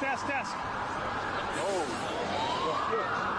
test, test. Oh.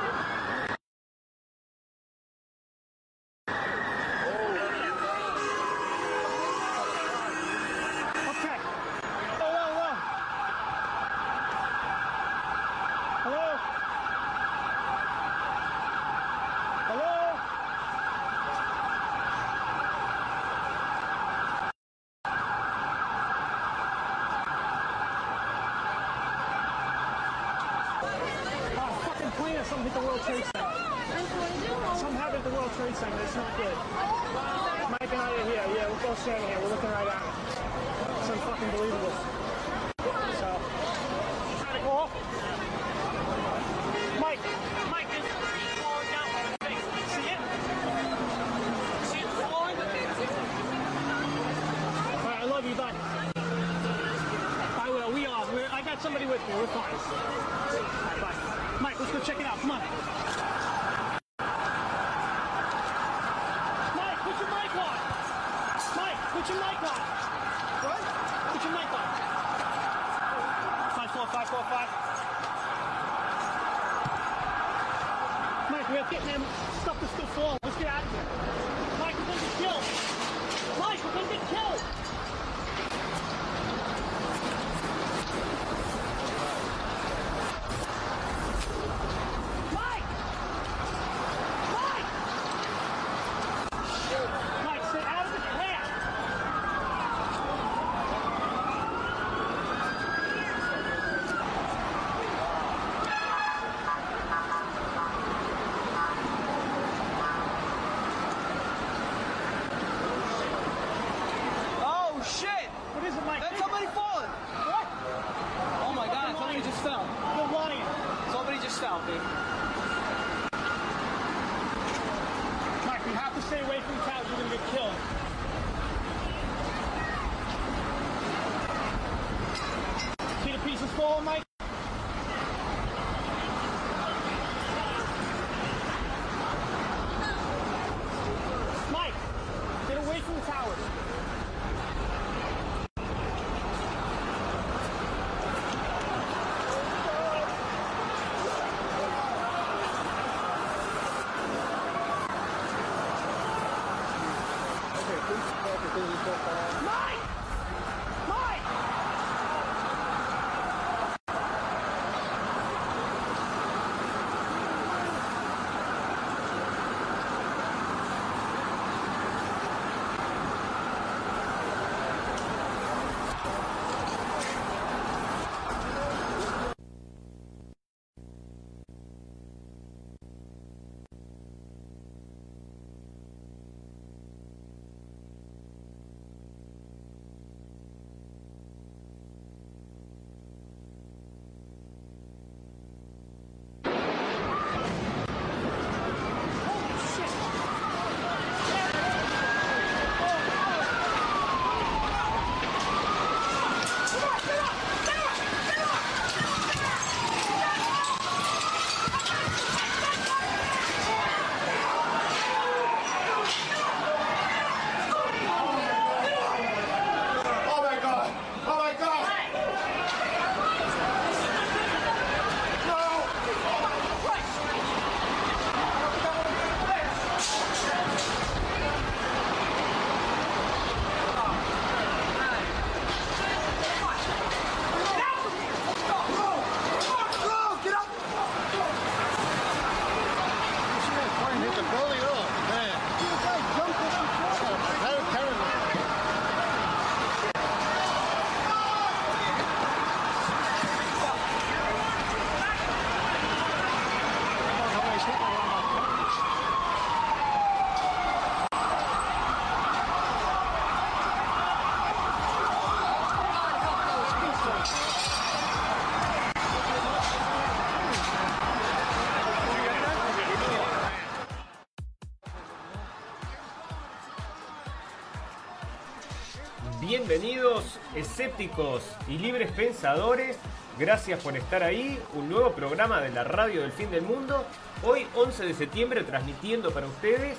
bienvenidos, escépticos y libres pensadores. Gracias por estar ahí. Un nuevo programa de la radio del fin del mundo. Hoy, 11 de septiembre, transmitiendo para ustedes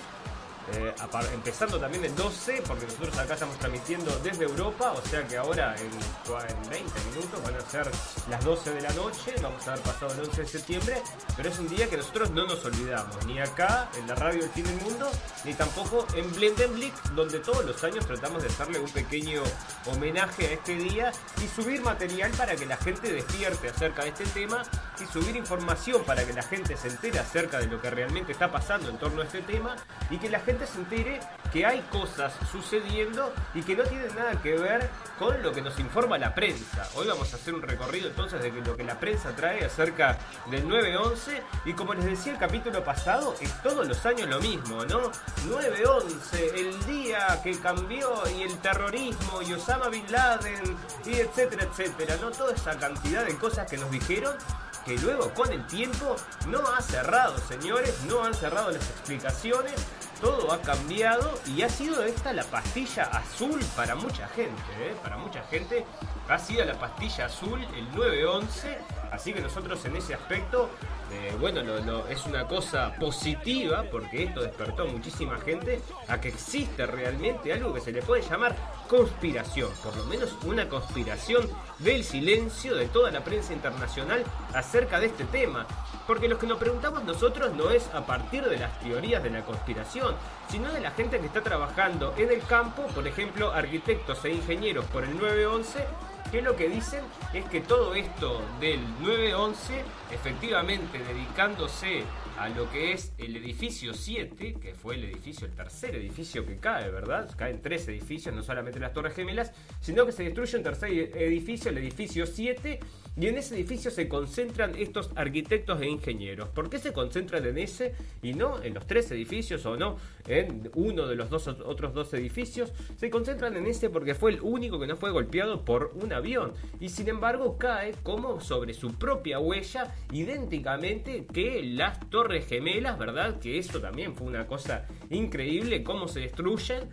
eh, empezando también el 12, porque nosotros acá estamos transmitiendo desde Europa, o sea que ahora en, en 20 minutos van a ser las 12 de la noche, vamos a haber pasado el 11 de septiembre, pero es un día que nosotros no nos olvidamos, ni acá en la radio del fin del mundo, ni tampoco en Blendenblick, donde todos los años tratamos de hacerle un pequeño homenaje a este día y subir material para que la gente despierte acerca de este tema y subir información para que la gente se entere acerca de lo que realmente está pasando en torno a este tema y que la gente se entere que hay cosas sucediendo y que no tienen nada que ver con lo que nos informa la prensa. Hoy vamos a hacer un recorrido entonces de lo que la prensa trae acerca del 9-11 y como les decía el capítulo pasado, es todos los años lo mismo, ¿no? 9-11, el día que cambió y el terrorismo y Osama Bin Laden y etcétera, etcétera, ¿no? Toda esa cantidad de cosas que nos dijeron que luego con el tiempo no ha cerrado, señores, no han cerrado las explicaciones, todo ha cambiado y ha sido esta la pastilla azul para mucha gente, ¿eh? para mucha gente ha sido la pastilla azul el 911, así que nosotros en ese aspecto, eh, bueno, es una cosa positiva porque esto despertó a muchísima gente a que existe realmente algo que se le puede llamar conspiración, por lo menos una conspiración del silencio de toda la prensa internacional acerca de este tema. Porque lo que nos preguntamos nosotros no es a partir de las teorías de la conspiración, sino de la gente que está trabajando en el campo, por ejemplo, arquitectos e ingenieros por el 911, que lo que dicen es que todo esto del 911, efectivamente dedicándose a lo que es el edificio 7, que fue el edificio, el tercer edificio que cae, ¿verdad? Caen tres edificios, no solamente las Torres Gemelas, sino que se destruye un tercer edificio, el edificio 7, y en ese edificio se concentran estos arquitectos e ingenieros. ¿Por qué se concentran en ese y no en los tres edificios o no en uno de los dos otros dos edificios? Se concentran en ese porque fue el único que no fue golpeado por un avión y sin embargo cae como sobre su propia huella idénticamente que las Torres Gemelas, ¿verdad? Que eso también fue una cosa increíble cómo se destruyen.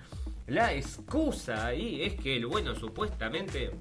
La excusa ahí es que el bueno supuestamente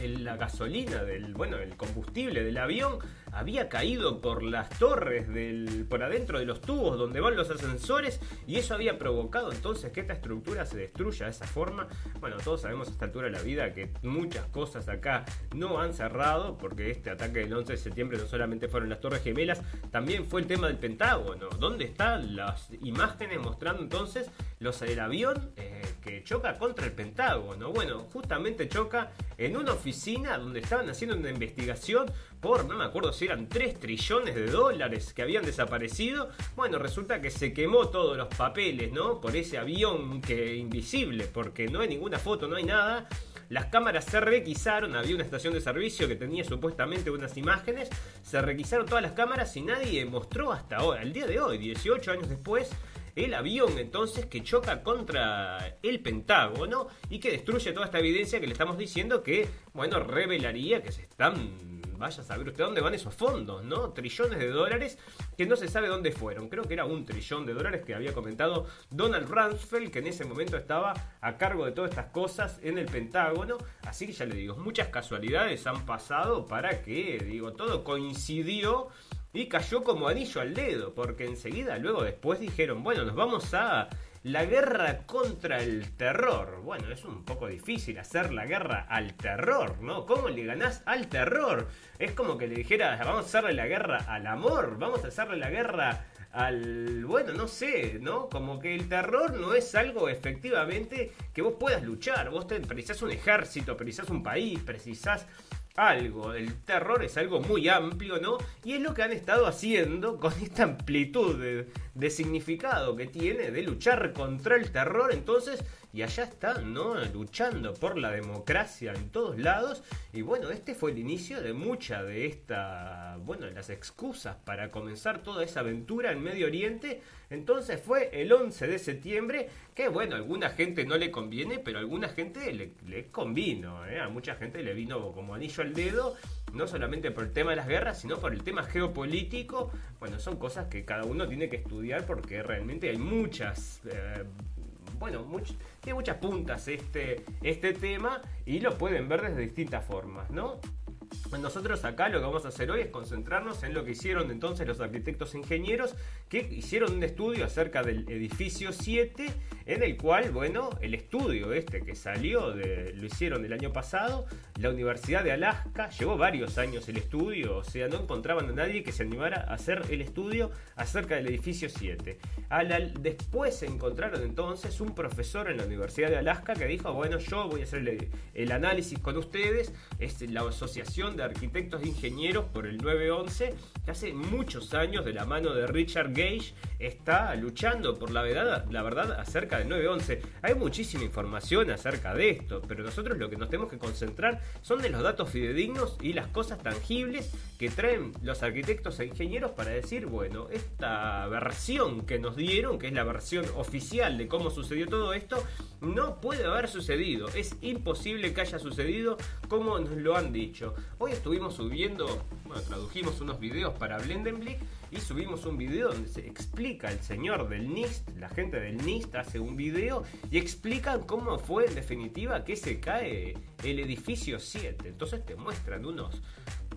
la gasolina del bueno el combustible del avión había caído por las torres del por adentro de los tubos donde van los ascensores y eso había provocado entonces que esta estructura se destruya de esa forma. Bueno todos sabemos a esta altura de la vida que muchas cosas acá no han cerrado porque este ataque del 11 de septiembre no solamente fueron las torres gemelas también fue el tema del pentágono donde están las imágenes mostrando entonces los el avión eh, que choca contra el pentágono bueno justamente choca en una oficina donde estaban haciendo una investigación por, no me acuerdo si eran 3 trillones de dólares que habían desaparecido. Bueno, resulta que se quemó todos los papeles, ¿no? Por ese avión que invisible, porque no hay ninguna foto, no hay nada. Las cámaras se requisaron, había una estación de servicio que tenía supuestamente unas imágenes, se requisaron todas las cámaras y nadie mostró hasta hoy, al día de hoy, 18 años después, el avión entonces que choca contra el Pentágono y que destruye toda esta evidencia que le estamos diciendo que, bueno, revelaría que se están... Vaya a saber usted dónde van esos fondos, ¿no? Trillones de dólares que no se sabe dónde fueron. Creo que era un trillón de dólares que había comentado Donald Rumsfeld, que en ese momento estaba a cargo de todas estas cosas en el Pentágono. Así que ya le digo, muchas casualidades han pasado para que, digo, todo coincidió y cayó como anillo al dedo, porque enseguida luego después dijeron, bueno, nos vamos a la guerra contra el terror. Bueno, es un poco difícil hacer la guerra al terror, ¿no? ¿Cómo le ganás al terror? Es como que le dijeras, vamos a hacerle la guerra al amor, vamos a hacerle la guerra al... Bueno, no sé, ¿no? Como que el terror no es algo efectivamente que vos puedas luchar. Vos te, precisás un ejército, precisás un país, precisás algo. El terror es algo muy amplio, ¿no? Y es lo que han estado haciendo con esta amplitud de, significado que tiene de luchar contra el terror. Entonces, y allá están, ¿no? Luchando por la democracia en todos lados. Y bueno, este fue el inicio de mucha de esta, bueno, de las excusas para comenzar toda esa aventura en Medio Oriente. Entonces fue el 11 de septiembre, que bueno, a alguna gente no le conviene, pero a alguna gente le, le convino, ¿eh? A mucha gente le vino como anillo al dedo, no solamente por el tema de las guerras, sino por el tema geopolítico. Bueno, son cosas que cada uno tiene que estudiar porque realmente hay muchas... eh, bueno, tiene muchas puntas este, este tema y lo pueden ver desde distintas formas, ¿no? Nosotros acá lo que vamos a hacer hoy es concentrarnos en lo que hicieron entonces los arquitectos ingenieros que hicieron un estudio acerca del edificio 7, en el cual, bueno, el estudio este que salió, lo hicieron el año pasado, la Universidad de Alaska, llevó varios años el estudio, o sea, no encontraban a nadie que se animara a hacer el estudio acerca del edificio 7. después encontraron entonces un profesor en la Universidad de Alaska que dijo, bueno, yo voy a hacer el, el análisis con ustedes, es la Asociación de Arquitectos e Ingenieros por el 911, que hace muchos años de la mano de Richard Gage está luchando por la verdad, la verdad acerca del 911. Hay muchísima información acerca de esto, pero nosotros lo que nos tenemos que concentrar son de los datos fidedignos y las cosas tangibles que traen los arquitectos e ingenieros para decir, bueno, esta versión que nos dieron, que es la versión oficial de cómo sucedió todo esto, no puede haber sucedido. Es imposible que haya sucedido como nos lo han dicho. Hoy estuvimos subiendo, bueno, tradujimos unos videos para Blendenblick y subimos un video donde se explica el señor del NIST, la gente del NIST hace un video y explican cómo fue en definitiva que se cae el edificio 7. Entonces te muestran unos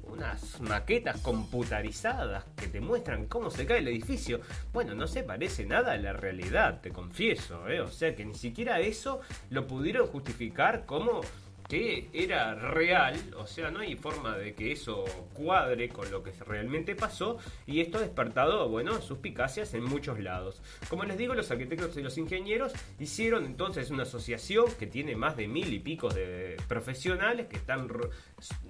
unas maquetas computarizadas que te muestran cómo se cae el edificio. Bueno, no se parece nada a la realidad, te confieso, ¿eh? O sea que ni siquiera eso lo pudieron justificar como que era real, o sea, no hay forma de que eso cuadre con lo que realmente pasó y esto ha despertado, bueno, suspicacias en muchos lados. Como les digo, los arquitectos y los ingenieros hicieron entonces una asociación que tiene más de mil y pico de profesionales que están,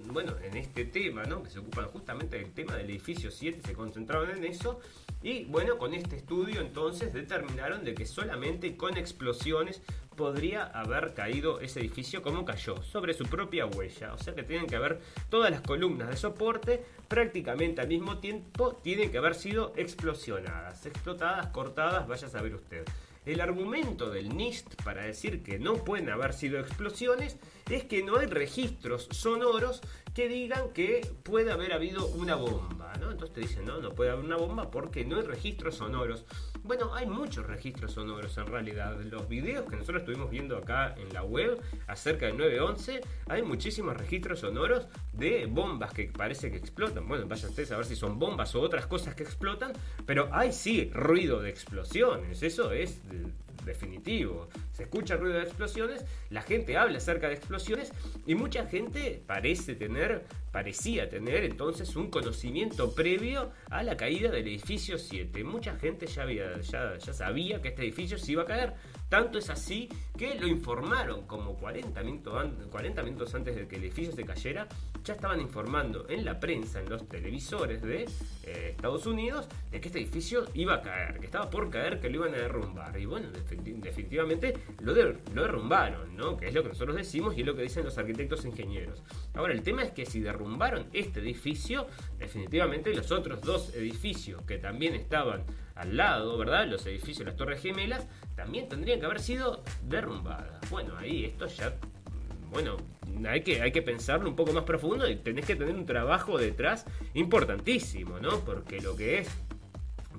bueno, en este tema, ¿no? Que se ocupan justamente del tema del edificio 7, se concentraron en eso y bueno, con este estudio entonces determinaron de que solamente con explosiones podría haber caído ese edificio como cayó, sobre su propia huella. O sea que tienen que haber todas las columnas de soporte prácticamente al mismo tiempo tienen que haber sido explosionadas, explotadas, cortadas, vaya a saber usted. El argumento del NIST para decir que no pueden haber sido explosiones es que no hay registros sonoros que digan que puede haber habido una bomba, ¿no? Entonces te dicen, no, no puede haber una bomba porque no hay registros sonoros. Bueno, hay muchos registros sonoros en realidad. Los videos que nosotros estuvimos viendo acá en la web acerca del 911, hay muchísimos registros sonoros de bombas que parece que explotan. Bueno, vayan ustedes a ver si son bombas o otras cosas que explotan, pero hay sí ruido de explosiones. Eso es definitivo. Se escucha ruido de explosiones, la gente habla acerca de explosiones y mucha gente parece tener, parecía tener entonces un conocimiento previo a la caída del edificio 7. Mucha gente ya, había, ya, ya sabía que este edificio se iba a caer. Tanto es así que lo informaron como 40 minutos, 40 minutos antes de que el edificio se cayera. Ya estaban informando en la prensa, en los televisores de eh, Estados Unidos, de que este edificio iba a caer, que estaba por caer, que lo iban a derrumbar. Y bueno, definitivamente lo, lo derrumbaron, ¿no? Que es lo que nosotros decimos y es lo que dicen los arquitectos e ingenieros. Ahora, el tema es que si derrumbaron este edificio, definitivamente los otros dos edificios que también estaban al lado, ¿verdad? Los edificios, las Torres Gemelas, también tendrían que haber sido derrumbadas. Bueno, ahí esto ya bueno, hay que, hay que pensarlo un poco más profundo y tenés que tener un trabajo detrás importantísimo, ¿no? Porque lo que es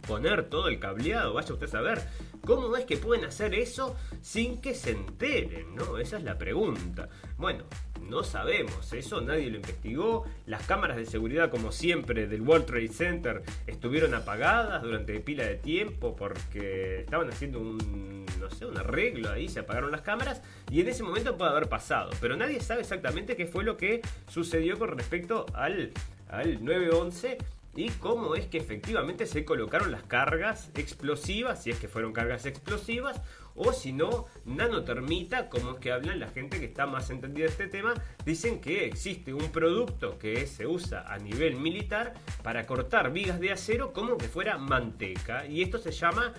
poner todo el cableado, vaya usted a saber, ¿cómo es que pueden hacer eso sin que se enteren, ¿no? Esa es la pregunta. Bueno, no sabemos, eso nadie lo investigó. Las cámaras de seguridad, como siempre, del World Trade Center estuvieron apagadas durante pila de tiempo porque estaban haciendo un, no sé, un arreglo ahí, se apagaron las cámaras y en ese momento puede haber pasado. Pero nadie sabe exactamente qué fue lo que sucedió con respecto al, al 911 y cómo es que efectivamente se colocaron las cargas explosivas, si es que fueron cargas explosivas, o si no, nanotermita, como es que hablan la gente que está más entendida de este tema, dicen que existe un producto que se usa a nivel militar para cortar vigas de acero como que fuera manteca, y esto se llama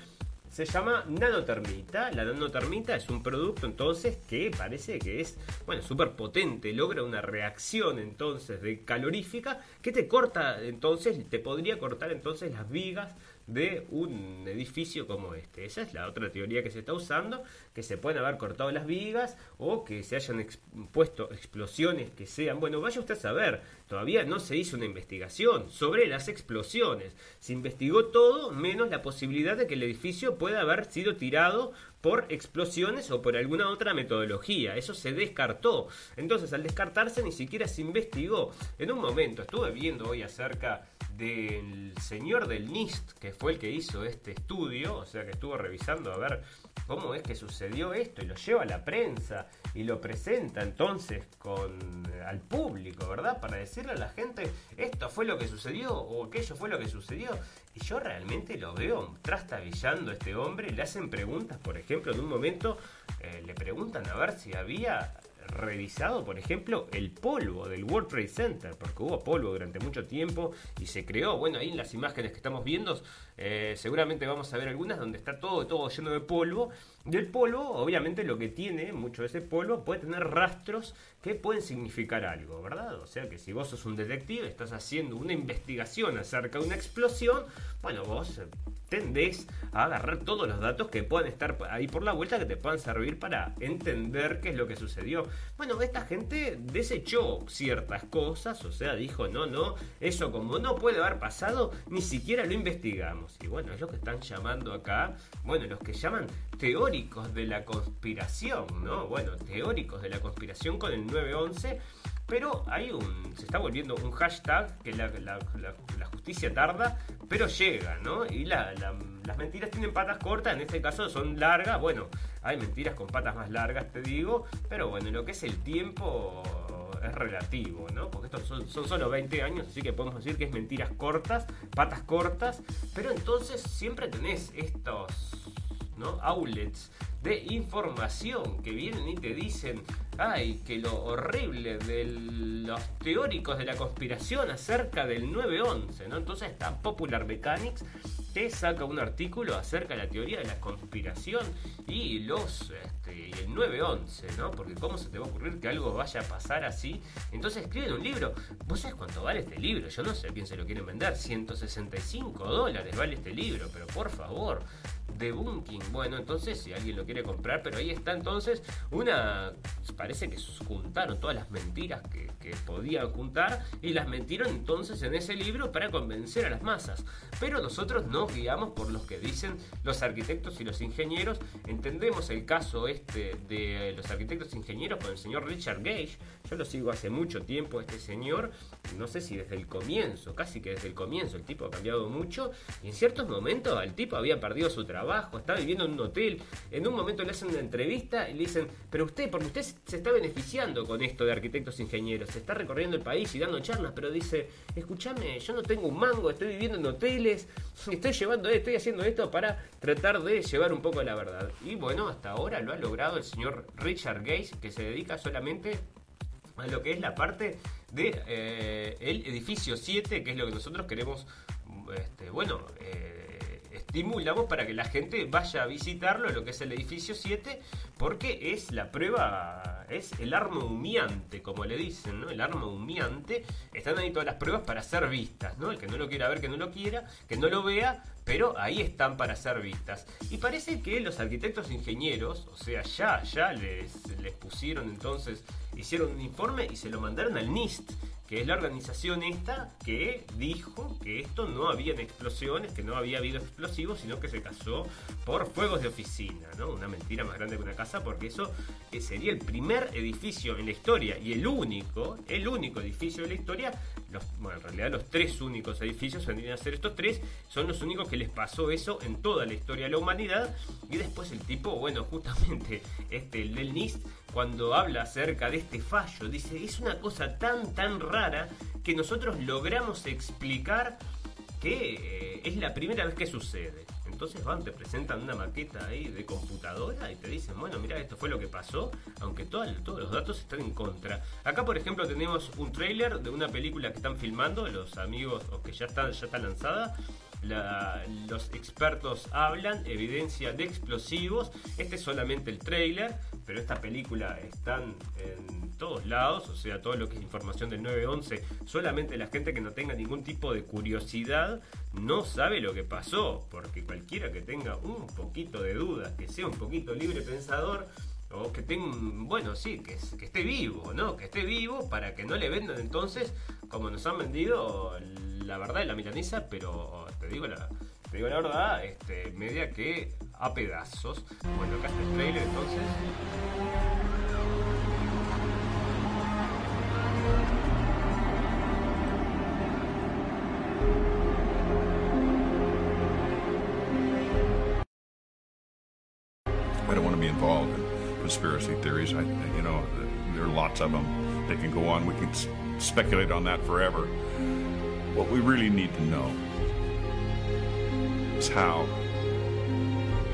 se llama nanotermita. La nanotermita es un producto entonces que parece que es, bueno, súper potente, logra una reacción entonces de calorífica que te corta entonces, te podría cortar entonces las vigas de un edificio como este. Esa es la otra teoría que se está usando, que se pueden haber cortado las vigas o que se hayan puesto explosiones que sean, bueno, vaya usted a saber, todavía no se hizo una investigación sobre las explosiones. Se investigó todo menos la posibilidad de que el edificio pueda haber sido tirado por explosiones o por alguna otra metodología. Eso se descartó. Entonces, al descartarse ni siquiera se investigó. En un momento estuve viendo hoy acerca del señor del NIST, que fue el que hizo este estudio, o sea que estuvo revisando a ver cómo es que sucedió esto y lo lleva a la prensa y lo presenta entonces con al público, ¿verdad? Para decirle a la gente esto fue lo que sucedió o aquello fue lo que sucedió. Y yo realmente lo veo trastabillando a este hombre, le hacen preguntas, por ejemplo, en un momento eh, le preguntan a ver si había revisado, por ejemplo, el polvo del World Trade Center, porque hubo polvo durante mucho tiempo y se creó, bueno, ahí en las imágenes que estamos viendo, eh, seguramente vamos a ver algunas donde está todo, todo lleno de polvo. Y el polvo, obviamente, lo que tiene, mucho de ese polvo, puede tener rastros que pueden significar algo, ¿verdad? O sea que si vos sos un detective, estás haciendo una investigación acerca de una explosión, bueno, vos eh, tendés a agarrar todos los datos que puedan estar ahí por la vuelta que te puedan servir para entender qué es lo que sucedió. Bueno, esta gente desechó ciertas cosas, o sea, dijo, no, no, eso como no puede haber pasado, ni siquiera lo investigamos. Y bueno, es que están llamando acá, bueno, los que llaman teóricos de la conspiración, ¿no? Bueno, teóricos de la conspiración con el 911 pero hay un. se está volviendo un hashtag que la, justicia tarda, pero llega, ¿no? Y las mentiras tienen patas cortas, en este caso son largas. Bueno, hay mentiras con patas más largas, te digo, pero bueno, lo que es el tiempo es relativo, ¿no? Porque estos son, son, solo 20 años, así que podemos decir que es mentiras cortas, patas cortas, pero entonces siempre tenés estos, ¿no? Outlets de información que vienen y te dicen, ay, que lo horrible de los teóricos de la conspiración acerca del 911, ¿no? Entonces está Popular Mechanics te saca un artículo acerca de la teoría de la conspiración y los este, el 911, ¿no? Porque cómo se te va a ocurrir que algo vaya a pasar así. Entonces escriben un libro. ¿Vos sabés cuánto vale este libro? Yo no sé quién se lo quieren vender. 165 dólares vale este libro, pero por favor, debunking. Bueno, entonces si alguien lo quiere comprar, pero ahí está entonces una... Parece que juntaron todas las mentiras que, que podían juntar y las metieron entonces en ese libro para convencer a las masas. Pero nosotros nos guiamos por los que dicen los arquitectos y los ingenieros. Entendemos el caso este de los arquitectos e ingenieros con el señor Richard Gage. Yo lo sigo hace mucho tiempo, este señor. No sé si desde el comienzo, casi que desde el comienzo, el tipo ha cambiado mucho. Y en ciertos momentos el tipo había perdido su trabajo está viviendo en un hotel. En un momento le hacen una entrevista y le dicen, pero usted, porque usted se está beneficiando con esto de arquitectos e ingenieros, se está recorriendo el país y dando charlas, pero dice, escúchame, yo no tengo un mango, estoy viviendo en hoteles, estoy llevando, estoy haciendo esto para tratar de llevar un poco la verdad. Y bueno, hasta ahora lo ha logrado el señor Richard Gates, que se dedica solamente a lo que es la parte de eh, edificio 7, que es lo que nosotros queremos, este, bueno, eh, estimulamos para que la gente vaya a visitarlo, lo que es el edificio 7, porque es la prueba, es el arma humeante, como le dicen, ¿no? El arma humeante. Están ahí todas las pruebas para ser vistas, ¿no? El que no lo quiera ver, que no lo quiera, que no lo vea, pero ahí están para ser vistas. Y parece que los arquitectos ingenieros, o sea, ya, ya les, les pusieron entonces, hicieron un informe y se lo mandaron al NIST que es la organización esta que dijo que esto no había explosiones, que no había habido explosivos, sino que se casó por fuegos de oficina, ¿no? Una mentira más grande que una casa, porque eso eh, sería el primer edificio en la historia y el único, el único edificio de la historia, bueno, en realidad los tres únicos edificios vendrían a ser estos tres, son los únicos que les pasó eso en toda la historia de la humanidad, y después el tipo, bueno, justamente este, el del NIST, cuando habla acerca de este fallo, dice, es una cosa tan, tan rara que nosotros logramos explicar que eh, es la primera vez que sucede. Entonces van, te presentan una maqueta ahí de computadora y te dicen, bueno, mira, esto fue lo que pasó, aunque todos los datos están en contra. Acá, por ejemplo, tenemos un trailer de una película que están filmando los amigos, o que ya está, ya está lanzada, los expertos hablan, evidencia de explosivos. Este es solamente el trailer, pero esta película está en todos lados, o sea, todo lo que es información del 911. Solamente la gente que no tenga ningún tipo de curiosidad no sabe lo que pasó, porque cualquiera que tenga un poquito de dudas, que sea un poquito libre pensador, o que tenga bueno, sí, que, esté vivo, ¿no? Que esté vivo para que no le vendan entonces, como nos han vendido la verdad de la milanesa, pero te digo la, te digo la verdad, este, media que a pedazos. Bueno, acá está el trailer entonces. I don't want to conspiracy theories. I, you know, there are lots of them. They can go on. We can s- speculate on that forever. What we really need to know is how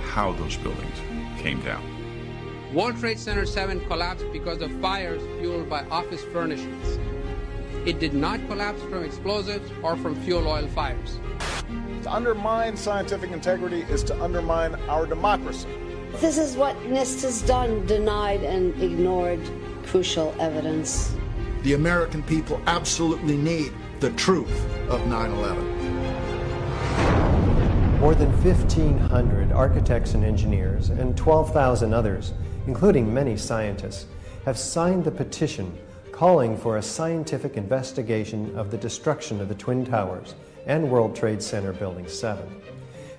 how those buildings came down. World Trade Center 7 collapsed because of fires fueled by office furnishings. It did not collapse from explosives or from fuel oil fires. To undermine scientific integrity is to undermine our democracy. This is what NIST has done denied and ignored crucial evidence. The American people absolutely need the truth of 9 11. More than 1,500 architects and engineers and 12,000 others, including many scientists, have signed the petition calling for a scientific investigation of the destruction of the Twin Towers and World Trade Center Building 7.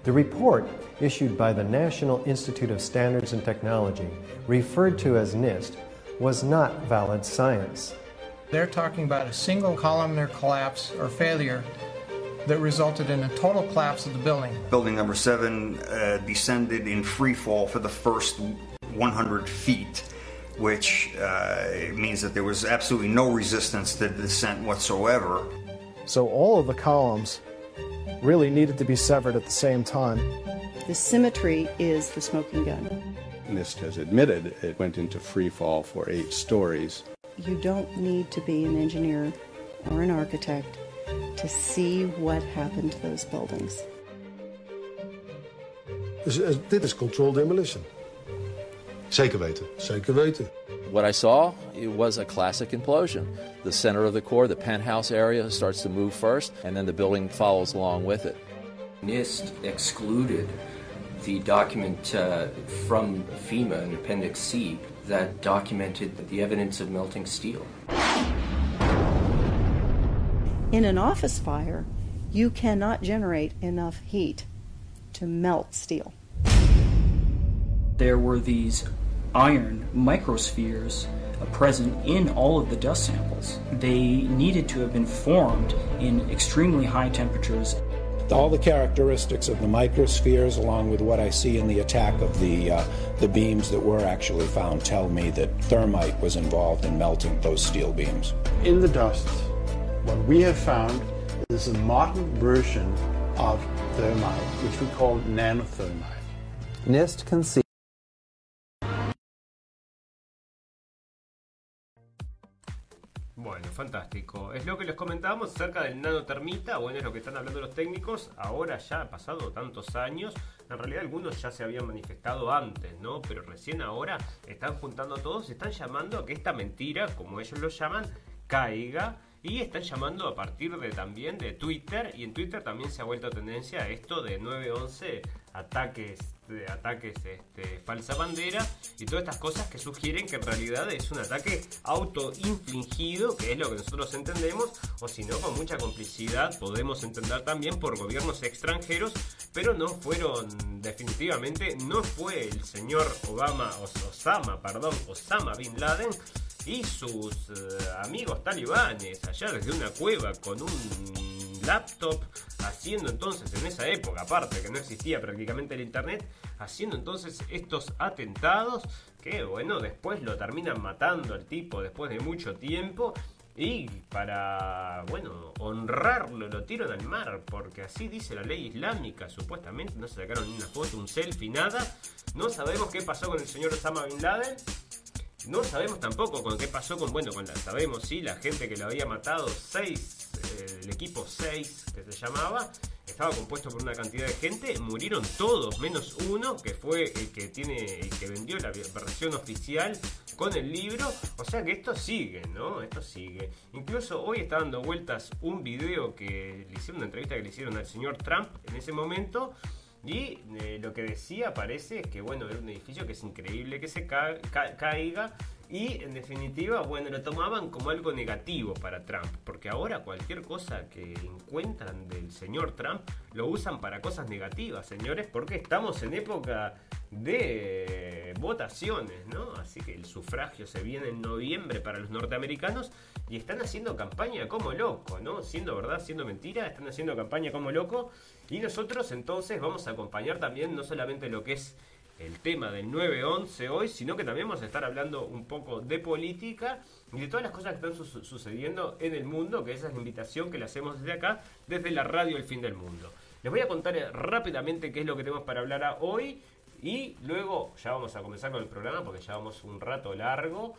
The report, issued by the National Institute of Standards and Technology, referred to as NIST, was not valid science. They're talking about a single columnar collapse or failure that resulted in a total collapse of the building. Building number seven uh, descended in free fall for the first 100 feet, which uh, means that there was absolutely no resistance to the descent whatsoever. So all of the columns really needed to be severed at the same time. The symmetry is the smoking gun. NIST has admitted it went into free fall for eight stories. You don't need to be an engineer or an architect to see what happened to those buildings. Dus uh, dit is controlled demolition. Zeker weten. Zeker weten. What I saw it was a classic implosion. The center of the core, the penthouse area, starts to move first, and then the building follows along with it. NIST excluded the document uh, from FEMA in Appendix C that documented the evidence of melting steel. In an office fire, you cannot generate enough heat to melt steel. There were these iron microspheres present in all of the dust samples. They needed to have been formed in extremely high temperatures. All the characteristics of the microspheres, along with what I see in the attack of the uh, the beams that were actually found, tell me that thermite was involved in melting those steel beams. In the dust, what we have found is a modern version of thermite, which we call nanothermite. NIST conceived. Fantástico. Es lo que les comentábamos acerca del nanotermita. Bueno, es lo que están hablando los técnicos. Ahora ya ha pasado tantos años. En realidad algunos ya se habían manifestado antes, ¿no? Pero recién ahora están juntando a todos. Están llamando a que esta mentira, como ellos lo llaman, caiga. Y están llamando a partir de también de Twitter. Y en Twitter también se ha vuelto tendencia esto de 911 ataques de ataques este, falsa bandera y todas estas cosas que sugieren que en realidad es un ataque autoinfligido, que es lo que nosotros entendemos, o si no, con mucha complicidad podemos entender también por gobiernos extranjeros, pero no fueron, definitivamente, no fue el señor Obama, Osama, perdón, Osama Bin Laden y sus uh, amigos talibanes allá desde una cueva con un laptop, haciendo entonces en esa época, aparte que no existía prácticamente el internet, haciendo entonces estos atentados que bueno, después lo terminan matando al tipo después de mucho tiempo. Y para, bueno, honrarlo, lo tiran al mar, porque así dice la ley islámica, supuestamente, no se sacaron ni una foto, un selfie, nada. No sabemos qué pasó con el señor Osama Bin Laden, no sabemos tampoco con qué pasó con, bueno, con la, sabemos sí, la gente que lo había matado, seis, el equipo 6 que se llamaba, estaba compuesto por una cantidad de gente, murieron todos, menos uno, que fue el que tiene, que vendió la versión oficial con el libro, o sea que esto sigue, ¿no? Esto sigue. Incluso hoy está dando vueltas un video que le hicieron, una entrevista que le hicieron al señor Trump en ese momento, y eh, lo que decía parece es que, bueno, era un edificio que es increíble que se ca caiga. Y en definitiva, bueno, lo tomaban como algo negativo para Trump. Porque ahora cualquier cosa que encuentran del señor Trump lo usan para cosas negativas, señores. Porque estamos en época de votaciones, ¿no? Así que el sufragio se viene en noviembre para los norteamericanos y están haciendo campaña como loco, ¿no? Siendo verdad, siendo mentira, están haciendo campaña como loco y nosotros entonces vamos a acompañar también no solamente lo que es el tema del 9-11 hoy, sino que también vamos a estar hablando un poco de política y de todas las cosas que están su- sucediendo en el mundo, que esa es la invitación que le hacemos desde acá, desde la radio El Fin del Mundo. Les voy a contar eh, rápidamente qué es lo que tenemos para hablar hoy y luego ya vamos a comenzar con el programa porque ya vamos un rato largo.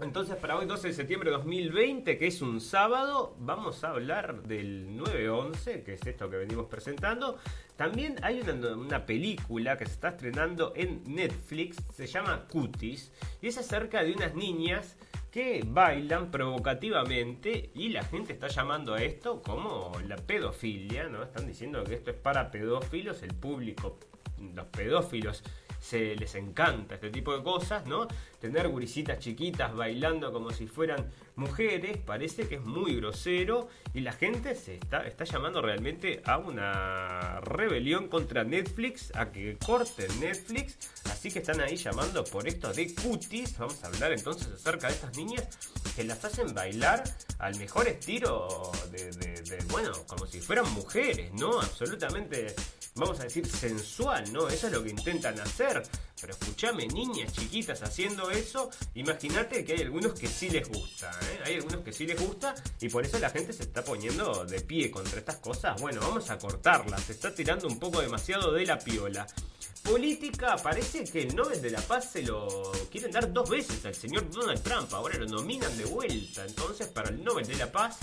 Entonces, para hoy, 12 de septiembre de 2020, que es un sábado, vamos a hablar del 9-11, que es esto que venimos presentando. También hay una, una película que se está estrenando en Netflix, se llama Cuties, y es acerca de unas niñas que bailan provocativamente y la gente está llamando a esto como la pedofilia, ¿no? Están diciendo que esto es para pedófilos, el público, los pedófilos se les encanta este tipo de cosas, ¿no? Tener gurisitas chiquitas bailando como si fueran mujeres parece que es muy grosero y la gente se está, está llamando realmente a una rebelión contra Netflix, a que corten Netflix, así que están ahí llamando por esto de cuties. Vamos a hablar entonces acerca de estas niñas que las hacen bailar al mejor estilo de, bueno, como si fueran mujeres, ¿no? Absolutamente vamos a decir, sensual, ¿no? Eso es lo que intentan hacer. Pero escúchame, niñas chiquitas haciendo eso, imagínate que hay algunos que sí les gusta, ¿eh? Hay algunos que sí les gusta y por eso la gente se está poniendo de pie contra estas cosas. Bueno, vamos a cortarlas, se está tirando un poco demasiado de la piola. Política, parece que el Nobel de la Paz se lo quieren dar dos veces al señor Donald Trump, ahora lo nominan de vuelta entonces para el Nobel de la Paz.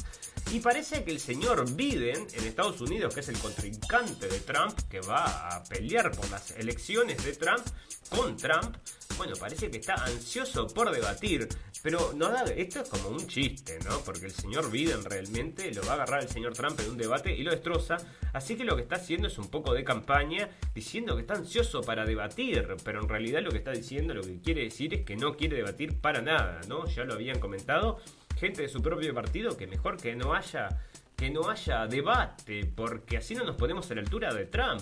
Y parece que el señor Biden en Estados Unidos, que es el contrincante de Trump, que va a pelear por las elecciones de Trump con Trump, bueno, parece que está ansioso por debatir. Pero no da, esto es como un chiste, ¿no? Porque el señor Biden realmente lo va a agarrar el señor Trump en un debate y lo destroza. Así que lo que está haciendo es un poco de campaña diciendo que está ansioso para debatir. Pero en realidad lo que está diciendo, lo que quiere decir es que no quiere debatir para nada, ¿no? Ya lo habían comentado gente de su propio partido que mejor que no haya que no haya debate porque así no nos ponemos a la altura de Trump.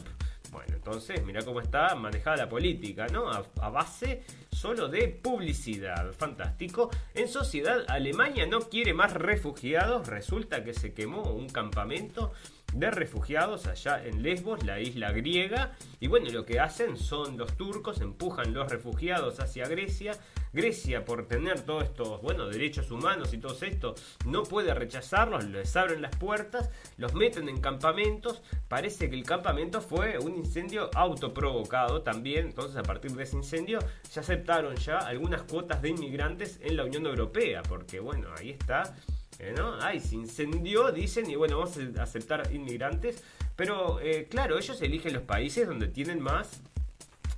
Bueno, entonces mira cómo está manejada la política, ¿no? A, a base solo de publicidad. Fantástico. En sociedad, Alemania no quiere más refugiados. Resulta que se quemó un campamento de refugiados allá en Lesbos, la isla griega. Y bueno, lo que hacen son los turcos, empujan los refugiados hacia Grecia. Grecia, por tener todos estos, bueno, derechos humanos y todo esto, no puede rechazarlos, les abren las puertas, los meten en campamentos. Parece que el campamento fue un incendio autoprovocado también. Entonces, a partir de ese incendio, se aceptaron ya algunas cuotas de inmigrantes en la Unión Europea. Porque, bueno, ahí está. ¿No? Ay, se incendió, dicen, y bueno, vamos a aceptar inmigrantes. Pero eh, claro, ellos eligen los países donde tienen más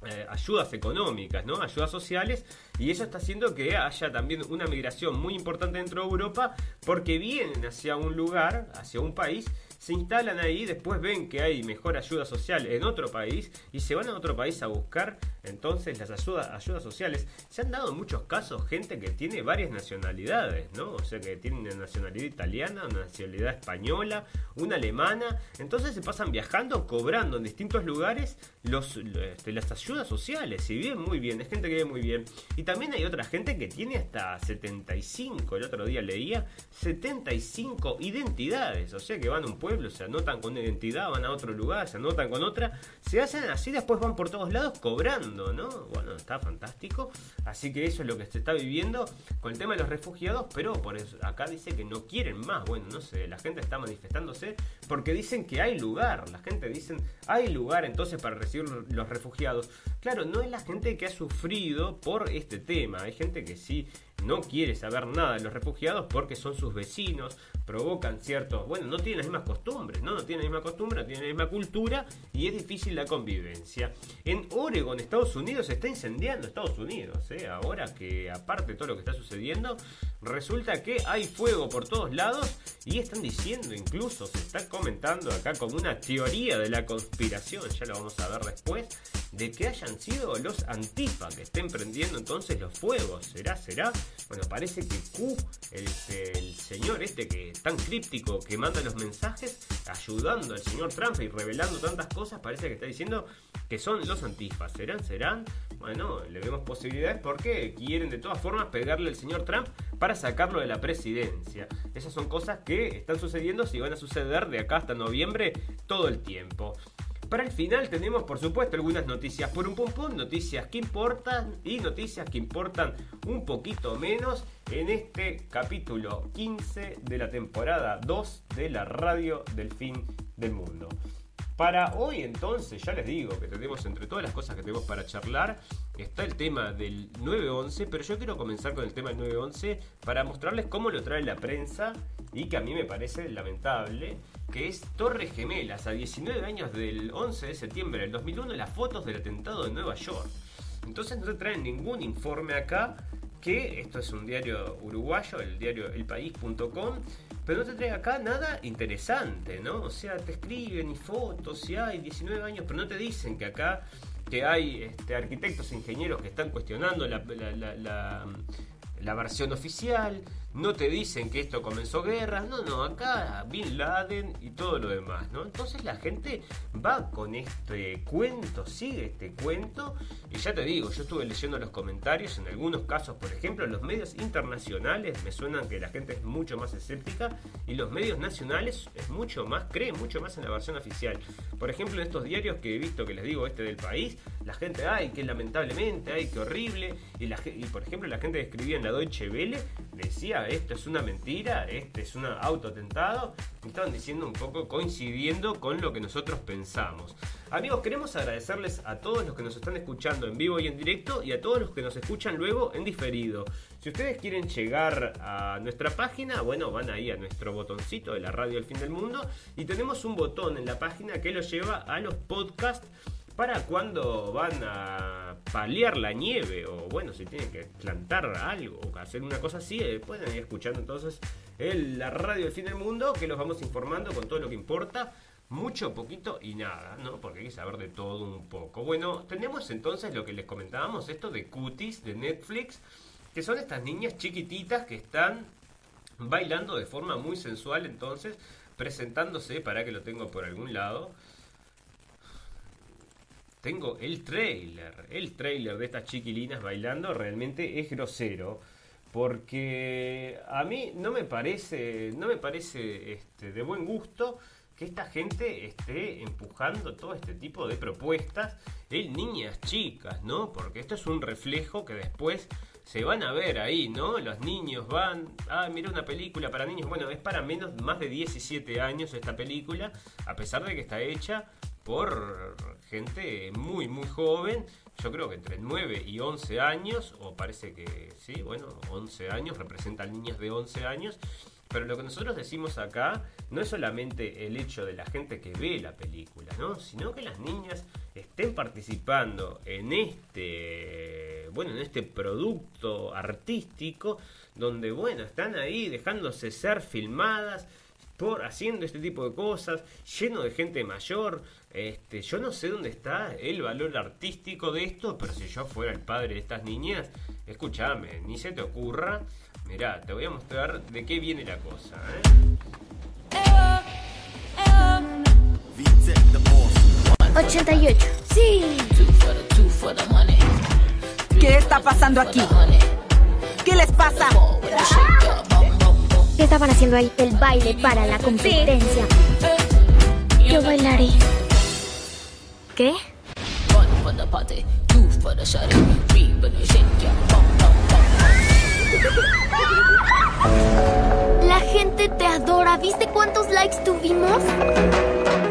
eh, ayudas económicas, ¿no? Ayudas sociales. Y eso está haciendo que haya también una migración muy importante dentro de Europa porque vienen hacia un lugar, hacia un país, se instalan ahí, después ven que hay mejor ayuda social en otro país y se van a otro país a buscar entonces las ayudas, ayudas sociales. Se han dado muchos casos gente que tiene varias nacionalidades, ¿no? O sea, que tiene una nacionalidad italiana, una nacionalidad española, una alemana. Entonces se pasan viajando, cobrando en distintos lugares los, este, las ayudas sociales y viven muy bien, es gente que vive muy bien. Y también hay otra gente que tiene hasta 75, el otro día leía, 75 identidades, o sea que van a un pueblo, se anotan con una identidad, van a otro lugar, se anotan con otra, se hacen así, después van por todos lados cobrando, ¿no? Bueno, está fantástico, así que eso es lo que se está viviendo con el tema de los refugiados, pero por eso acá dice que no quieren más, bueno, no sé, la gente está manifestándose porque dicen que hay lugar, la gente dice, hay lugar entonces para recibir los refugiados. Claro, no es la gente que ha sufrido por este tema, hay gente que sí no quiere saber nada de los refugiados porque son sus vecinos, provocan ciertos, bueno, no tienen las mismas costumbres, ¿no? No tienen la misma costumbre, no tienen la misma cultura y es difícil la convivencia. En Oregon, Estados Unidos, se está incendiando Estados Unidos, ¿eh? Ahora que aparte de todo lo que está sucediendo, resulta que hay fuego por todos lados y están diciendo, incluso se está comentando acá como una teoría de la conspiración, ya lo vamos a ver después, de que hayan sido los antifa que estén prendiendo entonces los fuegos. ¿Será? ¿Será? Bueno, parece que Q, el, el señor este que tan críptico que manda los mensajes, ayudando al señor Trump y revelando tantas cosas, parece que está diciendo que son los antifas. ¿Serán? ¿Serán? Bueno, le vemos posibilidades porque quieren de todas formas pegarle al señor Trump para sacarlo de la presidencia. Esas son cosas que están sucediendo y van a suceder de acá hasta noviembre todo el tiempo. Para el final tenemos, por supuesto, algunas noticias por un pum pum, noticias que importan y noticias que importan un poquito menos en este capítulo 15 de la temporada 2 de la radio del fin del mundo. Para hoy entonces, ya les digo que tenemos entre todas las cosas que tenemos para charlar, está el tema del 911, pero yo quiero comenzar con el tema del 911 para mostrarles cómo lo trae la prensa y que a mí me parece lamentable, que es Torres Gemelas, a 19 años del 11 de septiembre del 2001, las fotos del atentado de Nueva York. Entonces no te traen ningún informe acá, que esto es un diario uruguayo, el diario elpaís.com, pero no te trae acá nada interesante, ¿no? O sea, te escriben y fotos y hay 19 años, pero no te dicen que acá que hay este, arquitectos e ingenieros que están cuestionando la, la, versión oficial, no te dicen que esto comenzó guerra, no, no, acá Bin Laden y todo lo demás, ¿no? Entonces la gente va con este cuento, sigue este cuento, y ya te digo, yo estuve leyendo los comentarios, en algunos casos, por ejemplo, los medios internacionales me suenan que la gente es mucho más escéptica, y los medios nacionales es mucho más, creen mucho más en la versión oficial. Por ejemplo, en estos diarios que he visto que les digo, este del país, la gente, ay, que lamentablemente, ay, que horrible, y, la, y por ejemplo la gente que escribía en la Deutsche Welle decía esto es una mentira, este es un autotentado, y estaban diciendo un poco coincidiendo con lo que nosotros pensamos. Amigos, queremos agradecerles a todos los que nos están escuchando en vivo y en directo y a todos los que nos escuchan luego en diferido. Si ustedes quieren llegar a nuestra página, bueno, van ahí a nuestro botoncito de la radio El Fin del Mundo y tenemos un botón en la página que los lleva a los podcasts para cuando van a paliar la nieve o bueno, si tienen que plantar algo o hacer una cosa así, eh, pueden ir escuchando entonces el, la radio del fin del mundo que los vamos informando con todo lo que importa. Mucho, poquito y nada, ¿no? Porque hay que saber de todo un poco. Bueno, tenemos entonces lo que les comentábamos, esto de Cuties, de Netflix, que son estas niñas chiquititas que están bailando de forma muy sensual, entonces, presentándose, para que lo tengo por algún lado, tengo el trailer. El trailer de estas chiquilinas bailando realmente es grosero. Porque a mí no me parece, no me parece este, de buen gusto que esta gente esté empujando todo este tipo de propuestas en niñas chicas, ¿no? Porque esto es un reflejo que después se van a ver ahí, ¿no? Los niños van, ah, mira una película para niños, bueno, es para menos más de 17 años esta película, a pesar de que está hecha por gente muy, muy joven. Yo creo que entre 9 y 11 años, o parece que sí, bueno, 11 años, representan niñas de 11 años. Pero lo que nosotros decimos acá no es solamente el hecho de la gente que ve la película, ¿no? Sino que las niñas estén participando en este, bueno, en este producto artístico donde, bueno, están ahí dejándose ser filmadas, por haciendo este tipo de cosas, lleno de gente mayor. Este, yo no sé dónde está el valor artístico de esto, pero si yo fuera el padre de estas niñas, escúchame, ni se te ocurra. Mirá, te voy a mostrar de qué viene la cosa. ¿eh? 88. Sí. ¿Qué está pasando aquí? ¿Qué les pasa? ¿Qué estaban haciendo ahí? El baile para la competencia. Yo bailaré. ¿Qué? La gente te adora. ¿Viste cuántos likes tuvimos?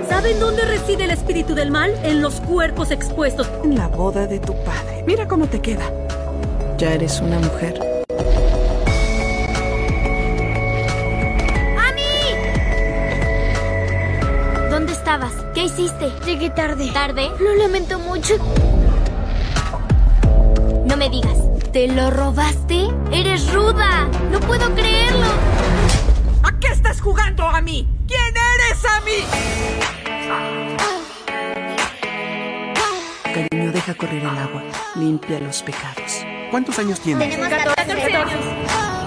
¿Saben dónde reside el espíritu del mal? En los cuerpos expuestos. En la boda de tu padre. Mira cómo te queda. Ya eres una mujer. ¿Qué hiciste? Llegué tarde. ¿Tarde? Lo lamento mucho. No me digas. ¿Te lo robaste? ¡Eres ruda! ¡No puedo creerlo! ¿A qué estás jugando a mí? ¿Quién eres a mí? Cariño, deja correr el agua. Limpia los pecados. ¿Cuántos años tienes? Tenemos 14 años.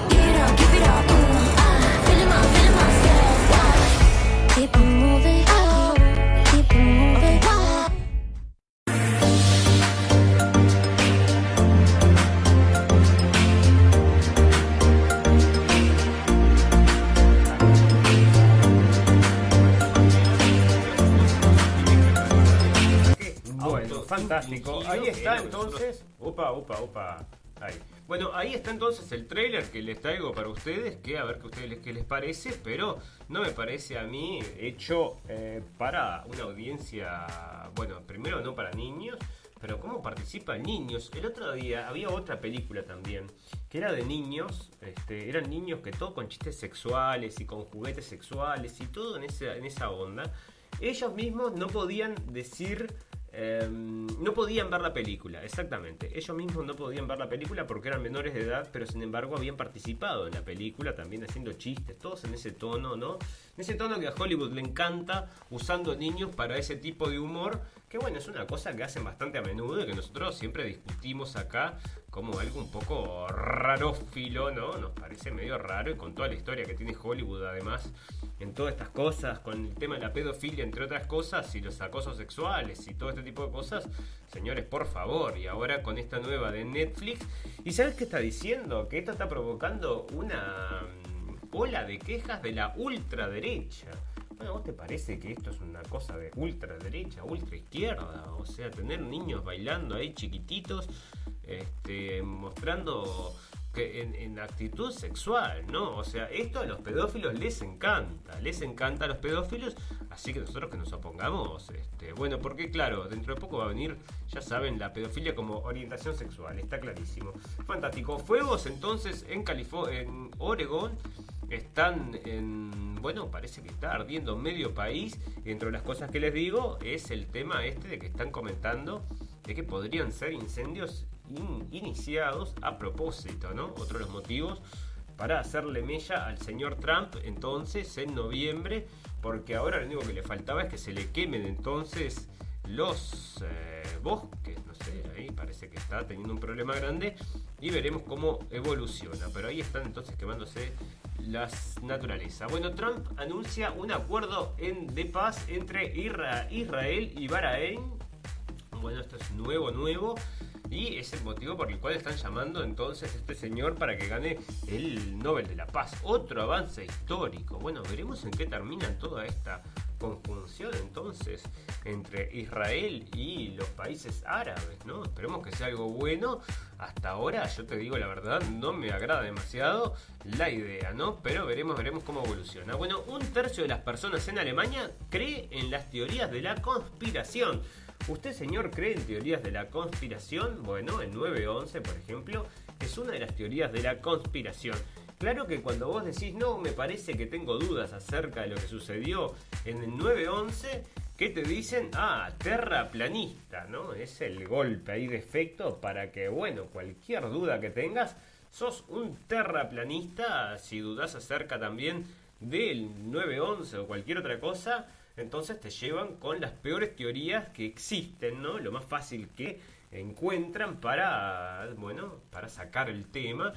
Entonces. Upa, upa, upa. Ahí. Bueno, ahí está entonces el trailer que les traigo para ustedes, que a ver qué ustedes qué les parece, pero no me parece a mí hecho eh, para una audiencia, bueno, primero no para niños, pero cómo participan niños. El otro día había otra película también, que era de niños, este, eran niños que todo con chistes sexuales y con juguetes sexuales y todo en esa onda. Ellos mismos no podían decir eh, no podían ver la película, exactamente. Ellos mismos no podían ver la película porque eran menores de edad, pero sin embargo habían participado en la película, también haciendo chistes, todos en ese tono, ¿no? En ese tono que a Hollywood le encanta, usando niños para ese tipo de humor, que bueno, es una cosa que hacen bastante a menudo y que nosotros siempre discutimos acá como algo un poco rarófilo, ¿no? Nos parece medio raro y con toda la historia que tiene Hollywood además en todas estas cosas, con el tema de la pedofilia entre otras cosas y los acosos sexuales y todo este tipo de cosas, señores, por favor, y ahora con esta nueva de Netflix, ¿y sabes qué está diciendo? Que esto está provocando una mm, ola de quejas de la ultraderecha. Bueno, ¿vos te parece que esto es una cosa de ultraderecha, ultra izquierda? O sea, tener niños bailando ahí chiquititos, este, mostrando en, actitud sexual, ¿no? O sea, esto a los pedófilos les encanta, les encanta a los pedófilos, así que nosotros que nos opongamos, este, bueno, porque claro, dentro de poco va a venir, ya saben, la pedofilia como orientación sexual, está clarísimo. Fantástico. Fuegos entonces en California, en Oregón, están en, bueno, parece que está ardiendo medio país, de las cosas que les digo es el tema este de que están comentando de que podrían ser incendios in- iniciados a propósito, ¿no? Otro de los motivos para hacerle mella al señor Trump entonces en noviembre, porque ahora lo único que le faltaba es que se le quemen entonces los eh, bosques, no sé, ahí parece que está teniendo un problema grande y veremos cómo evoluciona, pero ahí están entonces quemándose las naturaleza. Bueno, Trump anuncia un acuerdo en, de paz entre Isra- Israel y Bahrein bueno, esto es nuevo, nuevo. Y es el motivo por el cual están llamando entonces a este señor para que gane el Nobel de la Paz. Otro avance histórico. Bueno, veremos en qué termina toda esta conjunción entonces entre Israel y los países árabes, ¿no? Esperemos que sea algo bueno. Hasta ahora, yo te digo la verdad, no me agrada demasiado la idea, ¿no? Pero veremos, veremos cómo evoluciona. Bueno, un tercio de las personas en Alemania cree en las teorías de la conspiración. ¿Usted, señor, cree en teorías de la conspiración? Bueno, el 911, por ejemplo, es una de las teorías de la conspiración. Claro que cuando vos decís, no, me parece que tengo dudas acerca de lo que sucedió en el 911, ¿qué te dicen? Ah, terraplanista, ¿no? Es el golpe ahí de efecto para que, bueno, cualquier duda que tengas, sos un terraplanista. Si dudas acerca también del 911 o cualquier otra cosa, entonces te llevan con las peores teorías que existen, ¿no? Lo más fácil que encuentran para, bueno, para sacar el tema.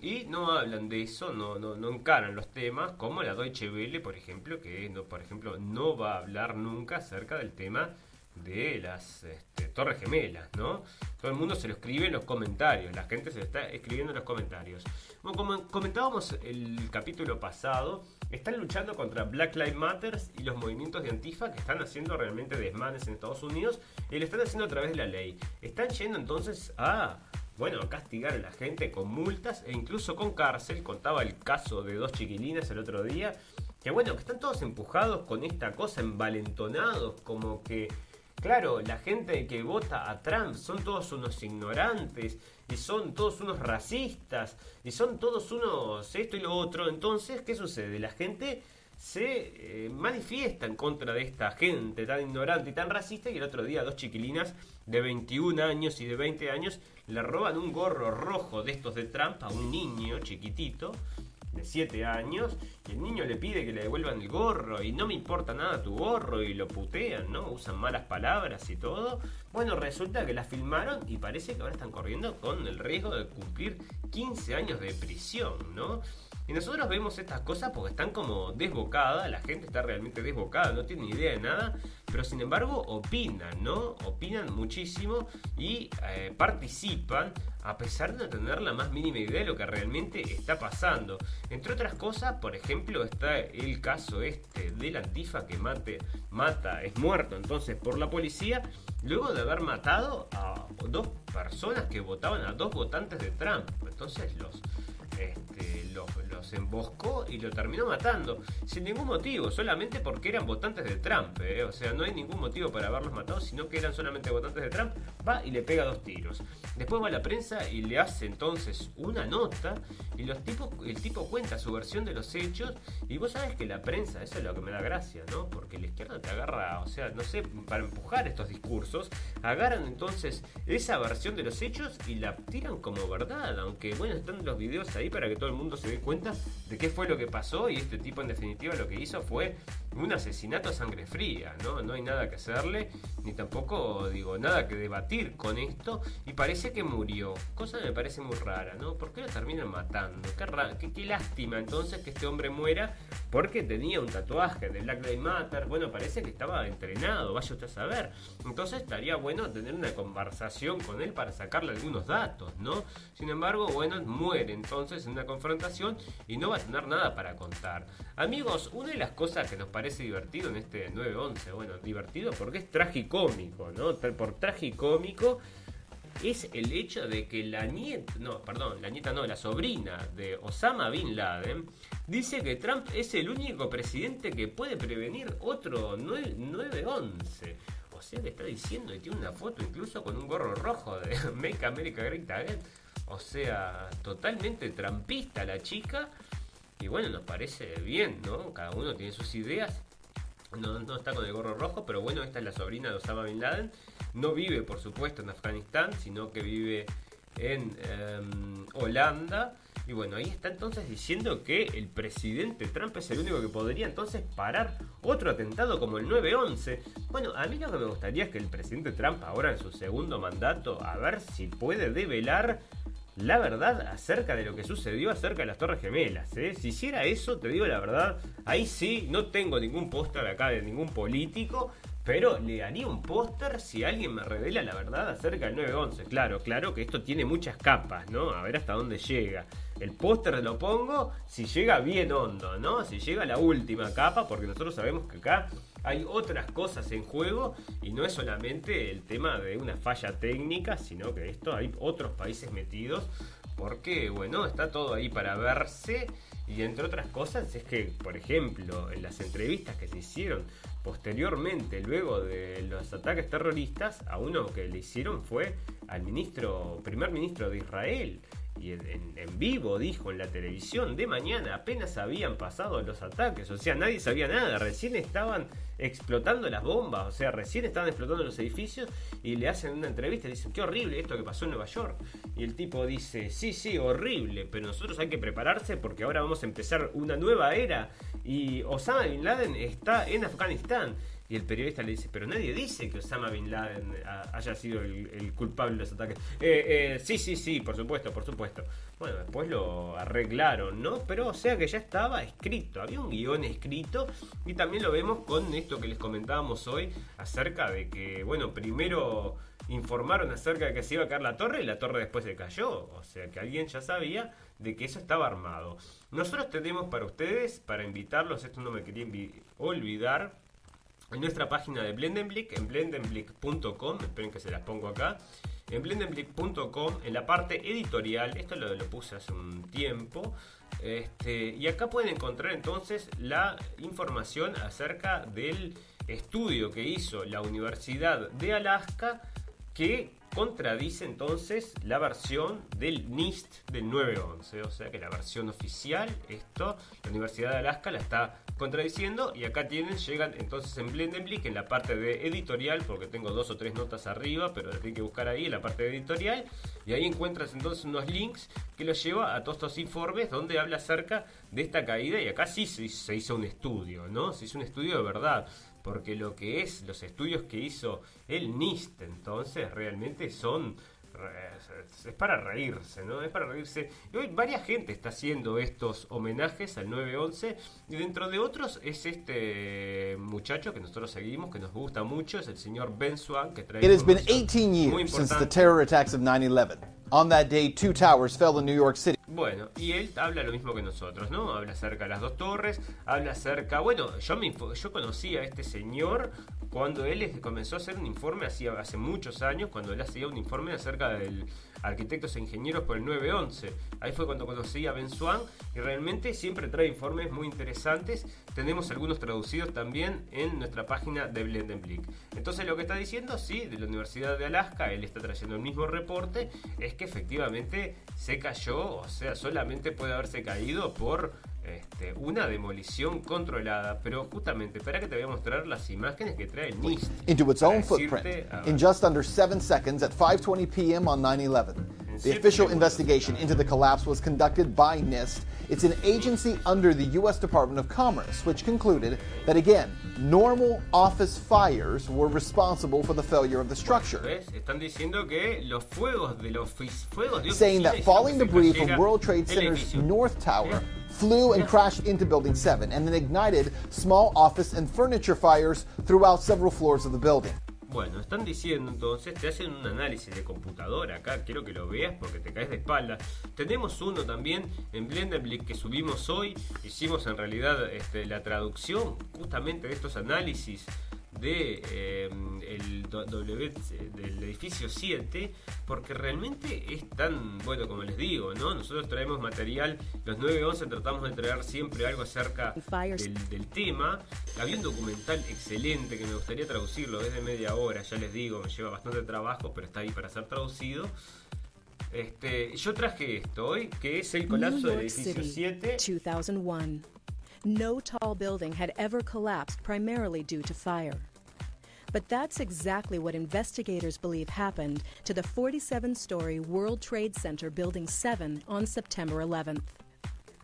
Y no hablan de eso, no, no, no encaran los temas, como la Deutsche Welle, por ejemplo, que no, por ejemplo, no va a hablar nunca acerca del tema de las este, Torres Gemelas, ¿no? Todo el mundo se lo escribe en los comentarios, la gente se lo está escribiendo en los comentarios. Como comentábamos el capítulo pasado, están luchando contra Black Lives Matter y los movimientos de Antifa que están haciendo realmente desmanes en Estados Unidos y lo están haciendo a través de la ley. Están yendo entonces a bueno, castigar a la gente con multas e incluso con cárcel. Contaba el caso de dos chiquilinas el otro día. Que bueno, que están todos empujados con esta cosa, envalentonados, como que, claro, la gente que vota a Trump son todos unos ignorantes y son todos unos racistas y son todos unos esto y lo otro. Entonces, ¿qué sucede? La gente se eh, manifiesta en contra de esta gente tan ignorante y tan racista y el otro día dos chiquilinas de 21 años y de 20 años le roban un gorro rojo de estos de Trump a un niño chiquitito de 7 años y el niño le pide que le devuelvan el gorro y no me importa nada tu gorro y lo putean, ¿no? Usan malas palabras y todo. Bueno, resulta que la filmaron y parece que ahora están corriendo con el riesgo de cumplir 15 años de prisión, ¿no? Y nosotros vemos estas cosas porque están como desbocadas, la gente está realmente desbocada, no tiene ni idea de nada. pero sin embargo opinan, ¿no? Opinan muchísimo y eh, participan a pesar de no tener la más mínima idea de lo que realmente está pasando. Entre otras cosas, por ejemplo, está el caso este del antifa que mate, mata, es muerto entonces por la policía, luego de haber matado a dos personas que votaban, a dos votantes de Trump. Entonces los este, los, emboscó y lo terminó matando. Sin ningún motivo, solamente porque eran votantes de Trump. ¿eh? O sea, no hay ningún motivo para haberlos matado, sino que eran solamente votantes de Trump. Va y le pega dos tiros. Después va la prensa y le hace entonces una nota y los tipos, el tipo cuenta su versión de los hechos. Y vos sabes que la prensa, eso es lo que me da gracia, ¿no? Porque la izquierda te agarra, o sea, no sé, para empujar estos discursos, agarran entonces esa versión de los hechos y la tiran como verdad. Aunque, bueno, están los videos ahí para que todo el mundo se dé cuenta de qué fue lo que pasó y este tipo en definitiva lo que hizo fue un asesinato a sangre fría, ¿no? No hay nada que hacerle, ni tampoco digo nada que debatir con esto y parece que murió, cosa que me parece muy rara, ¿no? ¿Por qué lo terminan matando? Qué, qué, lástima entonces que este hombre muera porque tenía un tatuaje de Black Lives Matter, bueno, parece que estaba entrenado, vaya usted a saber. Entonces estaría bueno tener una conversación con él para sacarle algunos datos, ¿no? Sin embargo, bueno, muere entonces en una confrontación y no va a tener nada para contar. Amigos, una de las cosas que nos parece divertido en este 9-11, bueno, divertido porque es tragicómico, ¿no? Por tragicómico es el hecho de que la nieta, no, perdón, la nieta no, la sobrina de Osama Bin Laden dice que Trump es el único presidente que puede prevenir otro 9-11. O sea, le está diciendo y tiene una foto incluso con un gorro rojo de Make America Great Again. O sea, totalmente trampista la chica. Y bueno, nos parece bien, ¿no? Cada uno tiene sus ideas. No, no está con el gorro rojo, pero bueno, esta es la sobrina de Osama Bin Laden. No vive, por supuesto, en Afganistán, sino que vive en em, Holanda. Y bueno, ahí está entonces diciendo que el presidente Trump es el único que podría entonces parar otro atentado como el 9-11. Bueno, a mí lo que me gustaría es que el presidente Trump ahora en su segundo mandato, a ver si puede develar la verdad acerca de lo que sucedió acerca de las Torres Gemelas. ¿eh? Si hiciera eso, te digo la verdad, ahí sí, no tengo ningún póster acá de ningún político, pero le haría un póster si alguien me revela la verdad acerca del 911. Claro, claro que esto tiene muchas capas, ¿no? A ver hasta dónde llega. El póster lo pongo si llega bien hondo, ¿no? Si llega la última capa, porque nosotros sabemos que acá hay otras cosas en juego y no es solamente el tema de una falla técnica, sino que esto hay otros países metidos porque bueno, está todo ahí para verse. Y entre otras cosas es que, por ejemplo, en las entrevistas que se hicieron posteriormente, luego de los ataques terroristas, a uno que le hicieron fue al ministro, primer ministro de Israel, y en, vivo dijo en la televisión de mañana apenas habían pasado los ataques, o sea, nadie sabía nada, recién estaban explotando las bombas, o sea, recién estaban explotando los edificios y le hacen una entrevista y dicen, qué horrible esto que pasó en Nueva York. Y el tipo dice, sí, sí, horrible, pero nosotros hay que prepararse porque ahora vamos a empezar una nueva era y Osama Bin Laden está en Afganistán. Y el periodista le dice, pero nadie dice que Osama Bin Laden haya sido el, culpable de los ataques. Eh, eh, sí, sí, sí, por supuesto, por supuesto. Bueno, después lo arreglaron, ¿no? Pero o sea que ya estaba escrito, había un guion escrito y también lo vemos con esto que les comentábamos hoy acerca de que, bueno, primero informaron acerca de que se iba a caer la torre y la torre después se cayó. O sea que alguien ya sabía de que eso estaba armado. Nosotros tenemos para ustedes, para invitarlos, esto no me quería olvidar, en nuestra página de Blendenblick, en blendenblick.com, esperen que se las pongo acá, en blendenblick.com, en la parte editorial, esto lo, puse hace un tiempo, este, y acá pueden encontrar entonces la información acerca del estudio que hizo la Universidad de Alaska que contradice entonces la versión del NIST del 911. O sea que la versión oficial, esto, la Universidad de Alaska la está contradiciendo y acá tienen, llegan entonces en Blendenblick en la parte de editorial, porque tengo dos o tres notas arriba, pero las tienen que buscar ahí en la parte de editorial y ahí encuentras entonces unos links que los lleva a todos estos informes donde habla acerca de esta caída y acá sí se hizo un estudio, ¿no? Se hizo un estudio de verdad porque lo que es los estudios que hizo el NIST entonces realmente son es, para reírse, ¿no? Es para reírse. Y hoy varias gente está haciendo estos homenajes al 9-11 y dentro de otros es este muchacho que nosotros seguimos, que nos gusta mucho, es el señor Ben Swan, que trae It has been información 18 muy years since the terror attacks of 9 11. On that day, two towers fell in New York City. Bueno, y él habla lo mismo que nosotros, ¿no? Habla acerca de las dos torres, habla acerca... Bueno, yo, me, yo conocí a este señor cuando él comenzó a hacer un informe hacía, hace muchos años, cuando él hacía un informe acerca del arquitectos e ingenieros por el 911. Ahí fue cuando conocí a Ben Swan y realmente siempre trae informes muy interesantes. Tenemos algunos traducidos también en nuestra página de Blendenblick. Entonces lo que está diciendo, sí, de la Universidad de Alaska, él está trayendo el mismo reporte, es que efectivamente se cayó, o sea, solamente puede haberse caído por este, una demolición controlada. Pero justamente, para que te voy a mostrar las imágenes que trae NIST. into its own footprint in just under seven seconds at 5:20 p.m. on 9/11. The official investigation into the collapse was conducted by NIST. It's an agency under the U.S. Department of Commerce, which concluded that again, normal office fires were responsible for the failure of the structure. ¿ves? Están diciendo que los fuegos de los ofic- fuegos de saying that falling debris from World Trade Center's. North Tower flew and crashed into Building 7 and then ignited small office and furniture fires throughout several floors of the building. Bueno, están diciendo entonces, te hacen un análisis de computadora acá, quiero que lo veas porque te caes de espalda. Tenemos uno también en Blenderblick que subimos hoy, hicimos en realidad este, la traducción justamente de estos análisis de eh, el W del edificio 7 porque realmente es tan bueno como les digo no nosotros traemos material los 911 tratamos de traer siempre algo acerca del, del tema había un documental excelente que me gustaría traducirlo desde media hora ya les digo me lleva bastante trabajo pero está ahí para ser traducido este, yo traje esto hoy, que es el colapso del edificio City, 7. 2001. No tall building had ever collapsed primarily due to fire. But that's exactly what investigators believe happened to the 47 story World Trade Center Building 7 on September 11th.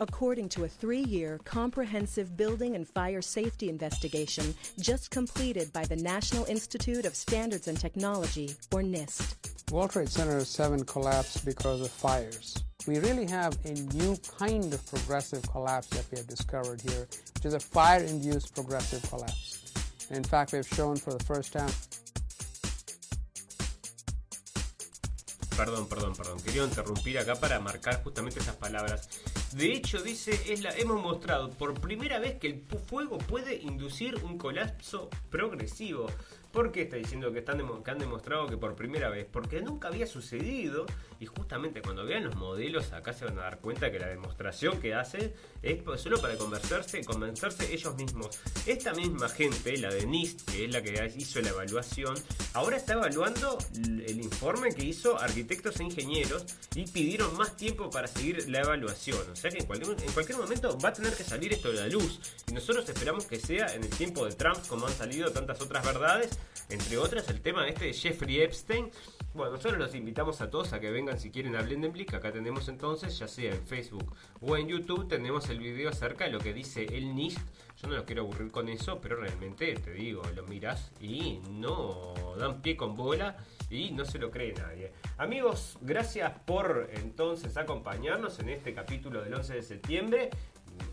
According to a three year comprehensive building and fire safety investigation just completed by the National Institute of Standards and Technology, or NIST. World Trade Center 7 collapsed because of fires. We really have a new kind of progressive collapse that we have discovered here, which is a fire induced progressive collapse. And in fact, we've shown for the first time Perdón, perdón, perdón. Quería interrumpir acá para marcar justamente esas palabras. De hecho, dice, es la, hemos mostrado por primera vez que el fuego puede inducir un colapso progresivo. ¿Por qué está diciendo que, están que han demostrado que por primera vez? Porque nunca había sucedido y justamente cuando vean los modelos acá se van a dar cuenta que la demostración que hace es solo para convencerse, convencerse ellos mismos. Esta misma gente, la de NIST, que es la que hizo la evaluación, ahora está evaluando el informe que hizo arquitectos e ingenieros y pidieron más tiempo para seguir la evaluación. O sea que en cualquier, en momento va a tener que salir esto de la luz. Y nosotros esperamos que sea en el tiempo de Trump, como han salido tantas otras verdades, entre otras el tema este de Jeffrey Epstein. Bueno, nosotros los invitamos a todos a que vengan si quieren a Blendenblick. Acá tenemos entonces, ya sea en Facebook o en YouTube, tenemos el video acerca de lo que dice el NIST. Yo no los quiero aburrir con eso, pero realmente te digo, lo miras y no dan pie con bola y no se lo cree nadie. Amigos, gracias por entonces acompañarnos en este capítulo del 11 de septiembre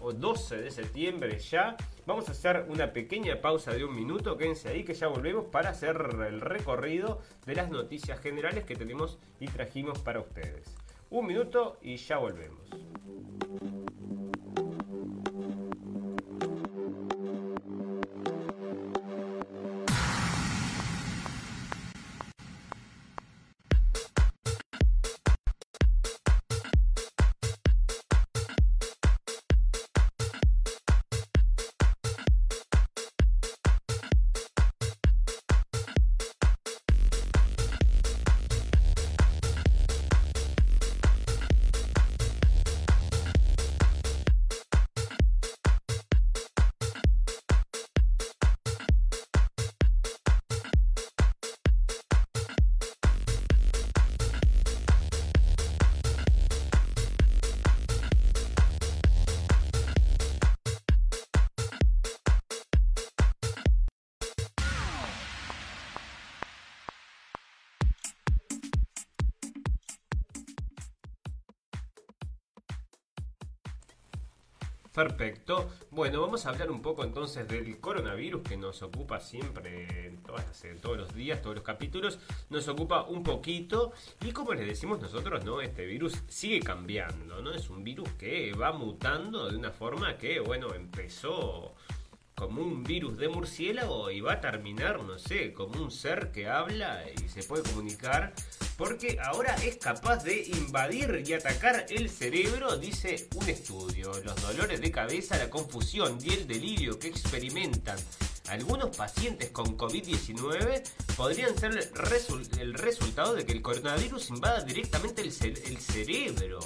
o 12 de septiembre ya. Vamos a hacer una pequeña pausa de un minuto, quédense ahí que ya volvemos para hacer el recorrido de las noticias generales que tenemos y trajimos para ustedes. Un minuto y ya volvemos. Perfecto. Bueno, vamos a hablar un poco entonces del coronavirus que nos ocupa siempre, todos los días, todos los capítulos, nos ocupa un poquito y como les decimos nosotros, ¿no? Este virus sigue cambiando, ¿no? Es un virus que va mutando de una forma que, bueno, empezó como un virus de murciélago y va a terminar, no sé, como un ser que habla y se puede comunicar, porque ahora es capaz de invadir y atacar el cerebro, dice un estudio. Los dolores de cabeza, la confusión y el delirio que experimentan algunos pacientes con COVID-19 podrían ser el, resul- el resultado de que el coronavirus invada directamente el, el cerebro.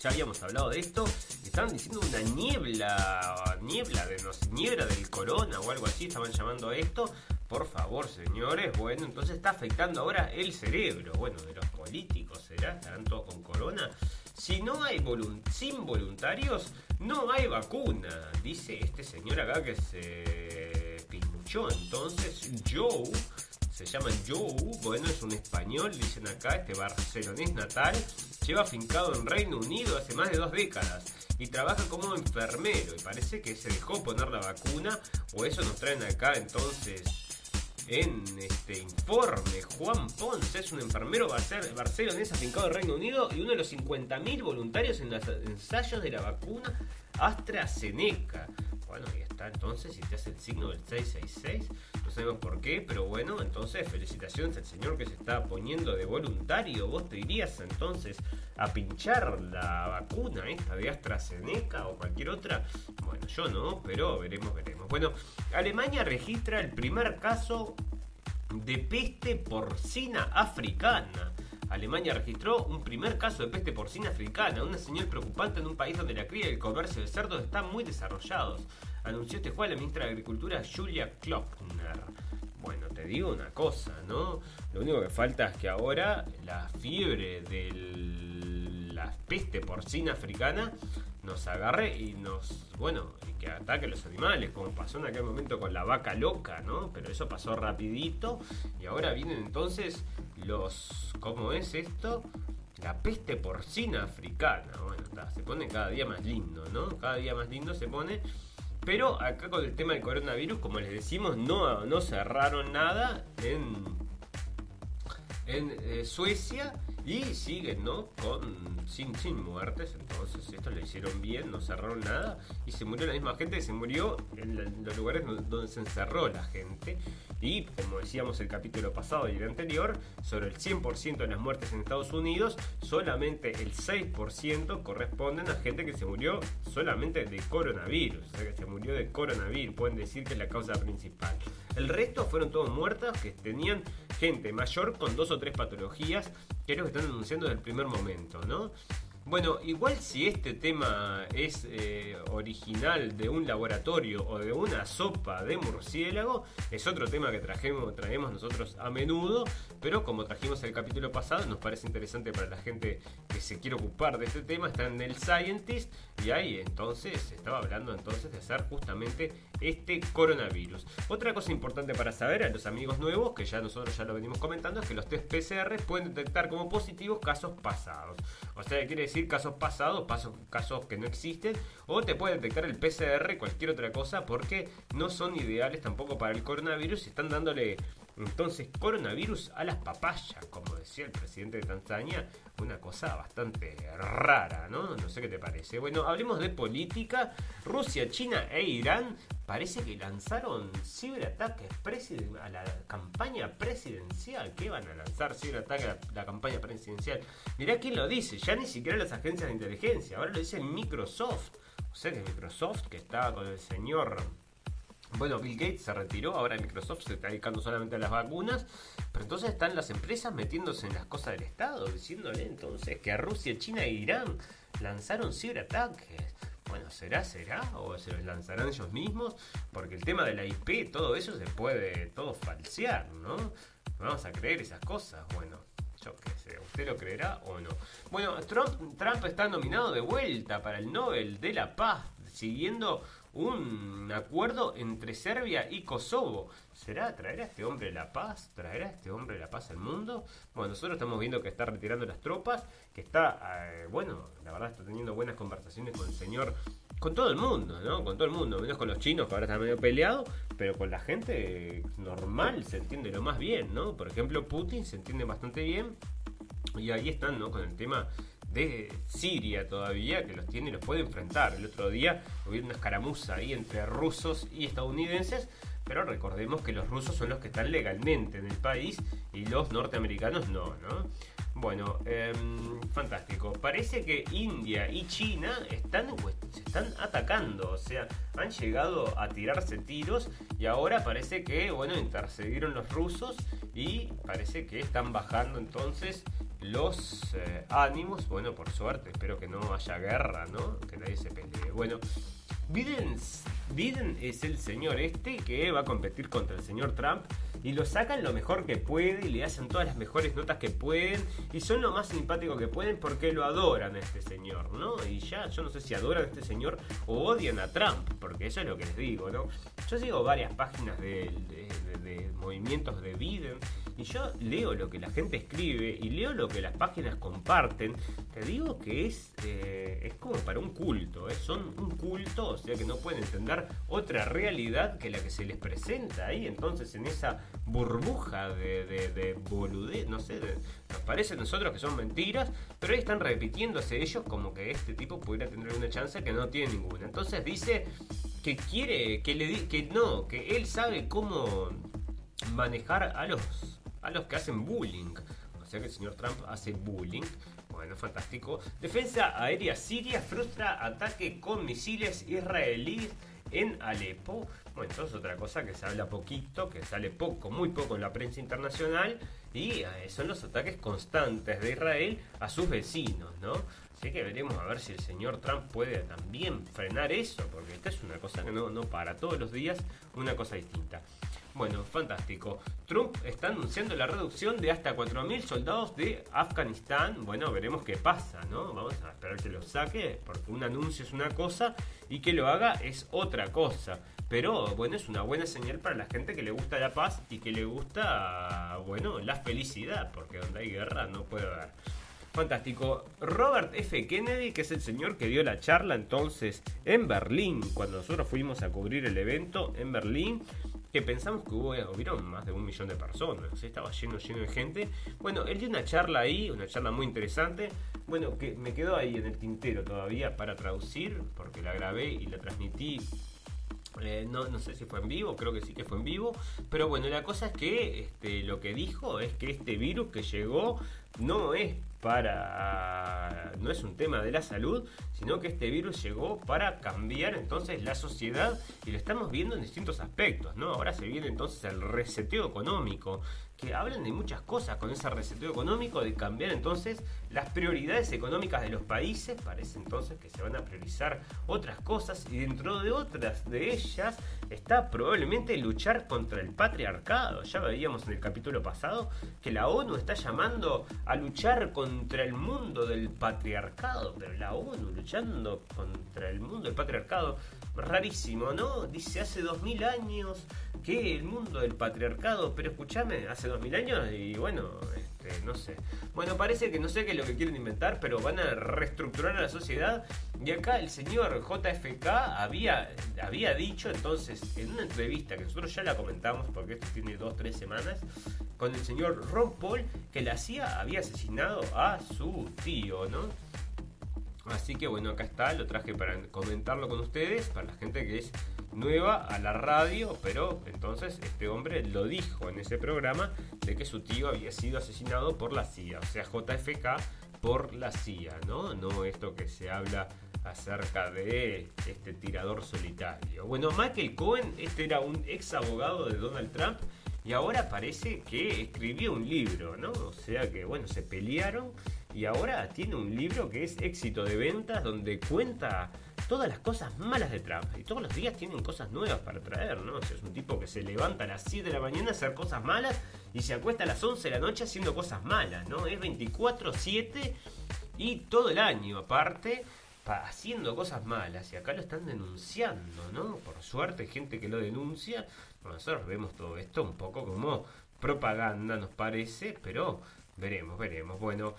Ya habíamos hablado de esto. Estaban diciendo una niebla, niebla de no sé, niebla del corona o algo así, estaban llamando a esto. Por favor, señores, bueno, entonces está afectando ahora el cerebro. Bueno, de los políticos, ¿será? ¿Estarán todos con corona? Si no hay volun- sin voluntarios, no hay vacuna, dice este señor acá que se pinchó. Entonces, Joe, se llama Joe, bueno, es un español, dicen acá, este barcelonés natal, lleva afincado en Reino Unido hace más de dos décadas y trabaja como enfermero y parece que se dejó poner la vacuna o eso nos traen acá entonces en este informe, Juan Ponce es un enfermero barce- barcelonés afincado en Reino Unido y uno de los 50.000 voluntarios en los ensayos de la vacuna AstraZeneca. Bueno, ahí está entonces, si te hace el signo del 666, no sabemos por qué, pero bueno, entonces felicitaciones al señor que se está poniendo de voluntario. ¿Vos te irías entonces a pinchar la vacuna esta de AstraZeneca o cualquier otra? Bueno, yo no, pero veremos, veremos. Bueno, Alemania registra el primer caso de peste porcina africana. Alemania registró un primer caso de peste porcina africana, una señal preocupante en un país donde la cría y el comercio de cerdos están muy desarrollados, anunció este jueves la ministra de Agricultura Julia Klöckner. Bueno, te digo una cosa, ¿no? Lo único que falta es que ahora la fiebre de la peste porcina africana nos agarre y nos, bueno, y que ataque a los animales, como pasó en aquel momento con la vaca loca, ¿no? Pero eso pasó rapidito y ahora vienen entonces los, ¿cómo es esto? La peste porcina africana. Bueno, está, se pone cada día más lindo, ¿no? Cada día más lindo se pone. Pero acá con el tema del coronavirus, como les decimos, no, no cerraron nada en, en eh, Suecia y siguen, ¿no? Con sin, sin muertes, entonces esto lo hicieron bien, no cerraron nada y se murió la misma gente que se murió en, los lugares do- donde se encerró la gente y como decíamos el capítulo pasado y el anterior, sobre el 100% de las muertes en Estados Unidos, solamente el 6% corresponden a gente que se murió solamente de coronavirus, o sea que se murió de coronavirus, pueden decir que es la causa principal. El resto fueron todos muertas que tenían gente mayor con dos o tres patologías, que es lo que están anunciando desde el primer momento, ¿no? Bueno, igual si este tema es eh, original de un laboratorio o de una sopa de murciélago, es otro tema que traemos nosotros a menudo, pero como trajimos el capítulo pasado, nos parece interesante para la gente que se quiere ocupar de este tema, está en el Scientist y ahí entonces estaba hablando entonces de hacer justamente este coronavirus. Otra cosa importante para saber a los amigos nuevos, que ya nosotros ya lo venimos comentando, es que los test PCR pueden detectar como positivos casos pasados. O sea, quiere decir casos pasados, casos que no existen, o te puede detectar el PCR, cualquier otra cosa, porque no son ideales tampoco para el coronavirus y están dándole entonces coronavirus a las papayas, como decía el presidente de Tanzania, una cosa bastante rara, ¿no? No sé qué te parece. Bueno, hablemos de política. Rusia, China e Irán parece que lanzaron ciberataques a la campaña presidencial. ¿Qué van a lanzar ciberataques a la, la campaña presidencial? Mirá quién lo dice, ya ni siquiera las agencias de inteligencia, ahora lo dice Microsoft. O sea que Microsoft, que estaba con el señor bueno, Bill Gates se retiró, ahora Microsoft se está dedicando solamente a las vacunas, pero entonces están las empresas metiéndose en las cosas del Estado, diciéndole entonces que a Rusia, China e Irán lanzaron ciberataques. Bueno, ¿será, será? ¿O se los lanzarán ellos mismos? Porque el tema de la IP, todo eso se puede todo falsear, ¿no? Vamos a creer esas cosas. Bueno, yo qué sé, ¿usted lo creerá o no? Bueno, Trump, Trump está nominado de vuelta para el Nobel de la Paz, siguiendo un acuerdo entre Serbia y Kosovo. ¿Será? ¿Traerá este hombre la paz? ¿Traerá este hombre la paz al mundo? Bueno, nosotros estamos viendo que está retirando las tropas, que está, eh, bueno, la verdad está teniendo buenas conversaciones con el señor con todo el mundo, ¿no? Con todo el mundo, menos con los chinos que ahora están medio peleados, pero con la gente normal se entiende lo más bien, ¿no? Por ejemplo, Putin se entiende bastante bien y ahí están, ¿no? Con el tema de Siria todavía, que los tiene y los puede enfrentar. El otro día hubo una escaramuza ahí entre rusos y estadounidenses, pero recordemos que los rusos son los que están legalmente en el país y los norteamericanos no, ¿no? Bueno, em, fantástico. Parece que India y China están, se están atacando, o sea, han llegado a tirarse tiros y ahora parece que, bueno, intercedieron los rusos y parece que están bajando entonces los eh, ánimos. Bueno, por suerte, espero que no haya guerra, ¿no? Que nadie se pelee. Bueno, Biden, Biden es el señor este que va a competir contra el señor Trump y lo sacan lo mejor que puede y le hacen todas las mejores notas que pueden y son lo más simpático que pueden porque lo adoran a este señor, ¿no? Y ya, yo no sé si adoran a este señor o odian a Trump, porque eso es lo que les digo, ¿no? Yo sigo varias páginas de, movimientos de Biden y yo leo lo que la gente escribe y leo lo que las páginas comparten. Te digo que es, eh, es como para un culto, ¿eh? son un culto, o sea que no pueden entender otra realidad que la que se les presenta ahí. Entonces en esa burbuja de, de, boludez, no sé, nos parece a nosotros que son mentiras, pero ahí están repitiéndose ellos como que este tipo pudiera tener una chance que no tiene ninguna. Entonces dice que quiere, que le que no, que él sabe cómo manejar a los a los que hacen bullying. O sea que el señor Trump hace bullying. Bueno, fantástico. Defensa aérea siria frustra ataque con misiles israelíes en Alepo. Bueno, entonces otra cosa que se habla poquito, que sale poco, muy poco en la prensa internacional, y son los ataques constantes de Israel a sus vecinos, ¿no? Así que veremos a ver si el señor Trump puede también frenar eso, porque esta es una cosa que no, no para todos los días, una cosa distinta. Bueno, fantástico. Trump está anunciando la reducción de hasta 4.000 soldados de Afganistán. Bueno, veremos qué pasa, ¿no? Vamos a esperar que lo saque, porque un anuncio es una cosa y que lo haga es otra cosa. Pero bueno, es una buena señal para la gente que le gusta la paz y que le gusta, bueno, la felicidad, porque donde hay guerra no puede haber. Fantástico. Robert F. Kennedy, que es el señor que dio la charla entonces en Berlín, cuando nosotros fuimos a cubrir el evento en Berlín, que pensamos que hubo, hubieron más de un millón de personas, estaba lleno, lleno de gente. Bueno, él dio una charla ahí, una charla muy interesante, bueno, que me quedó ahí en el tintero todavía para traducir, porque la grabé y la transmití eh, no, no, sé si fue en vivo, creo que sí que fue en vivo. Pero bueno, la cosa es que este, lo que dijo es que este virus que llegó no es para. no es un tema de la salud, sino que este virus llegó para cambiar entonces la sociedad y lo estamos viendo en distintos aspectos, ¿no? Ahora se viene entonces el reseteo económico, que hablan de muchas cosas con ese reseteo económico, de cambiar entonces las prioridades económicas de los países. Parece entonces que se van a priorizar otras cosas y dentro de otras de ellas está probablemente luchar contra el patriarcado. Ya veíamos en el capítulo pasado que la ONU está llamando a luchar contra el mundo del patriarcado, pero la ONU luchando contra el mundo del patriarcado, rarísimo, ¿no? Dice hace dos mil años que el mundo del patriarcado, pero escúchame, hace dos mil años y bueno, este, no sé. Bueno, parece que no sé qué es lo que quieren inventar, pero van a reestructurar a la sociedad. Y acá el señor JFK había, había dicho entonces en una entrevista que nosotros ya la comentamos porque esto tiene dos, tres semanas, con el señor Ron Paul, que la CIA había asesinado a su tío, ¿no? Así que bueno, acá está, lo traje para comentarlo con ustedes, para la gente que es nueva a la radio, pero entonces este hombre lo dijo en ese programa de que su tío había sido asesinado por la CIA, o sea, JFK por la CIA, ¿no? No esto que se habla acerca de este tirador solitario. Bueno, Michael Cohen, este era un ex abogado de Donald Trump y ahora parece que escribió un libro, ¿no? O sea que, bueno, se pelearon y ahora tiene un libro que es éxito de ventas donde cuenta todas las cosas malas de Trump. Y todos los días tienen cosas nuevas para traer, ¿no? O sea, es un tipo que se levanta a las 7 de la mañana a hacer cosas malas y se acuesta a las 11 de la noche haciendo cosas malas, ¿no? Es 24-7 y todo el año aparte haciendo cosas malas y acá lo están denunciando, ¿no? Por suerte, gente que lo denuncia. nosotros vemos todo esto un poco como propaganda, nos parece, pero veremos, veremos. Bueno,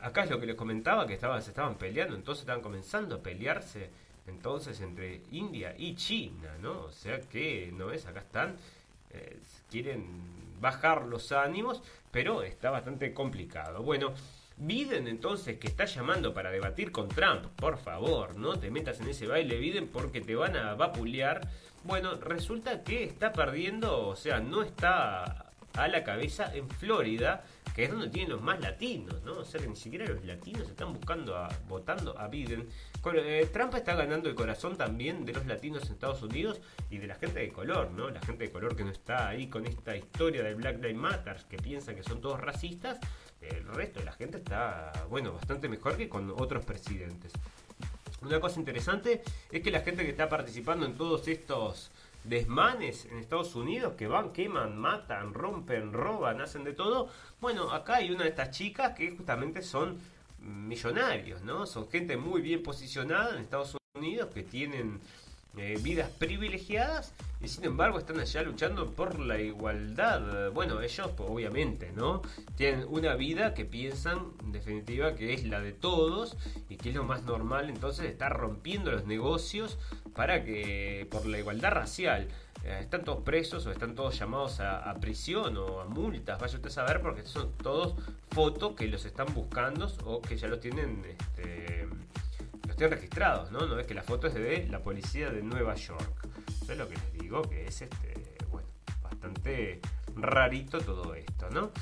acá es lo que les comentaba, que estaban, se estaban peleando, entonces estaban comenzando a pelearse entonces entre India y China, ¿no? O sea que, ¿no ves? Acá están, eh, quieren bajar los ánimos, pero está bastante complicado. Bueno, Biden entonces que está llamando para debatir con Trump, por favor, no te metas en ese baile Biden porque te van a vapulear. Bueno, resulta que está perdiendo, o sea, no está a la cabeza en Florida, que es donde tienen los más latinos, ¿no? O sea, que ni siquiera los latinos están buscando a, votando a Biden. Eh, Trump está ganando el corazón también de los latinos en Estados Unidos y de la gente de color, ¿no? La gente de color que no está ahí con esta historia del Black Lives Matter, que piensa que son todos racistas. El resto de la gente está, bueno, bastante mejor que con otros presidentes. Una cosa interesante es que la gente que está participando en todos estos desmanes en Estados Unidos que van, queman, matan, rompen, roban, hacen de todo. Bueno, acá hay una de estas chicas que justamente son millonarios, ¿no? Son gente muy bien posicionada en Estados Unidos que tienen vidas privilegiadas y sin embargo están allá luchando por la igualdad. Bueno, ellos pues, obviamente, ¿no? Tienen una vida que piensan en definitiva que es la de todos y que es lo más normal, entonces estar rompiendo los negocios para que por la igualdad racial eh, están todos presos o están todos llamados a, prisión o a multas, vaya usted a saber porque son todos fotos que los están buscando o que ya los tienen este, estén registrados, ¿no? No es que la foto es de la policía de Nueva York. Eso es lo que les digo, que es este, bueno, bastante rarito todo esto, ¿no?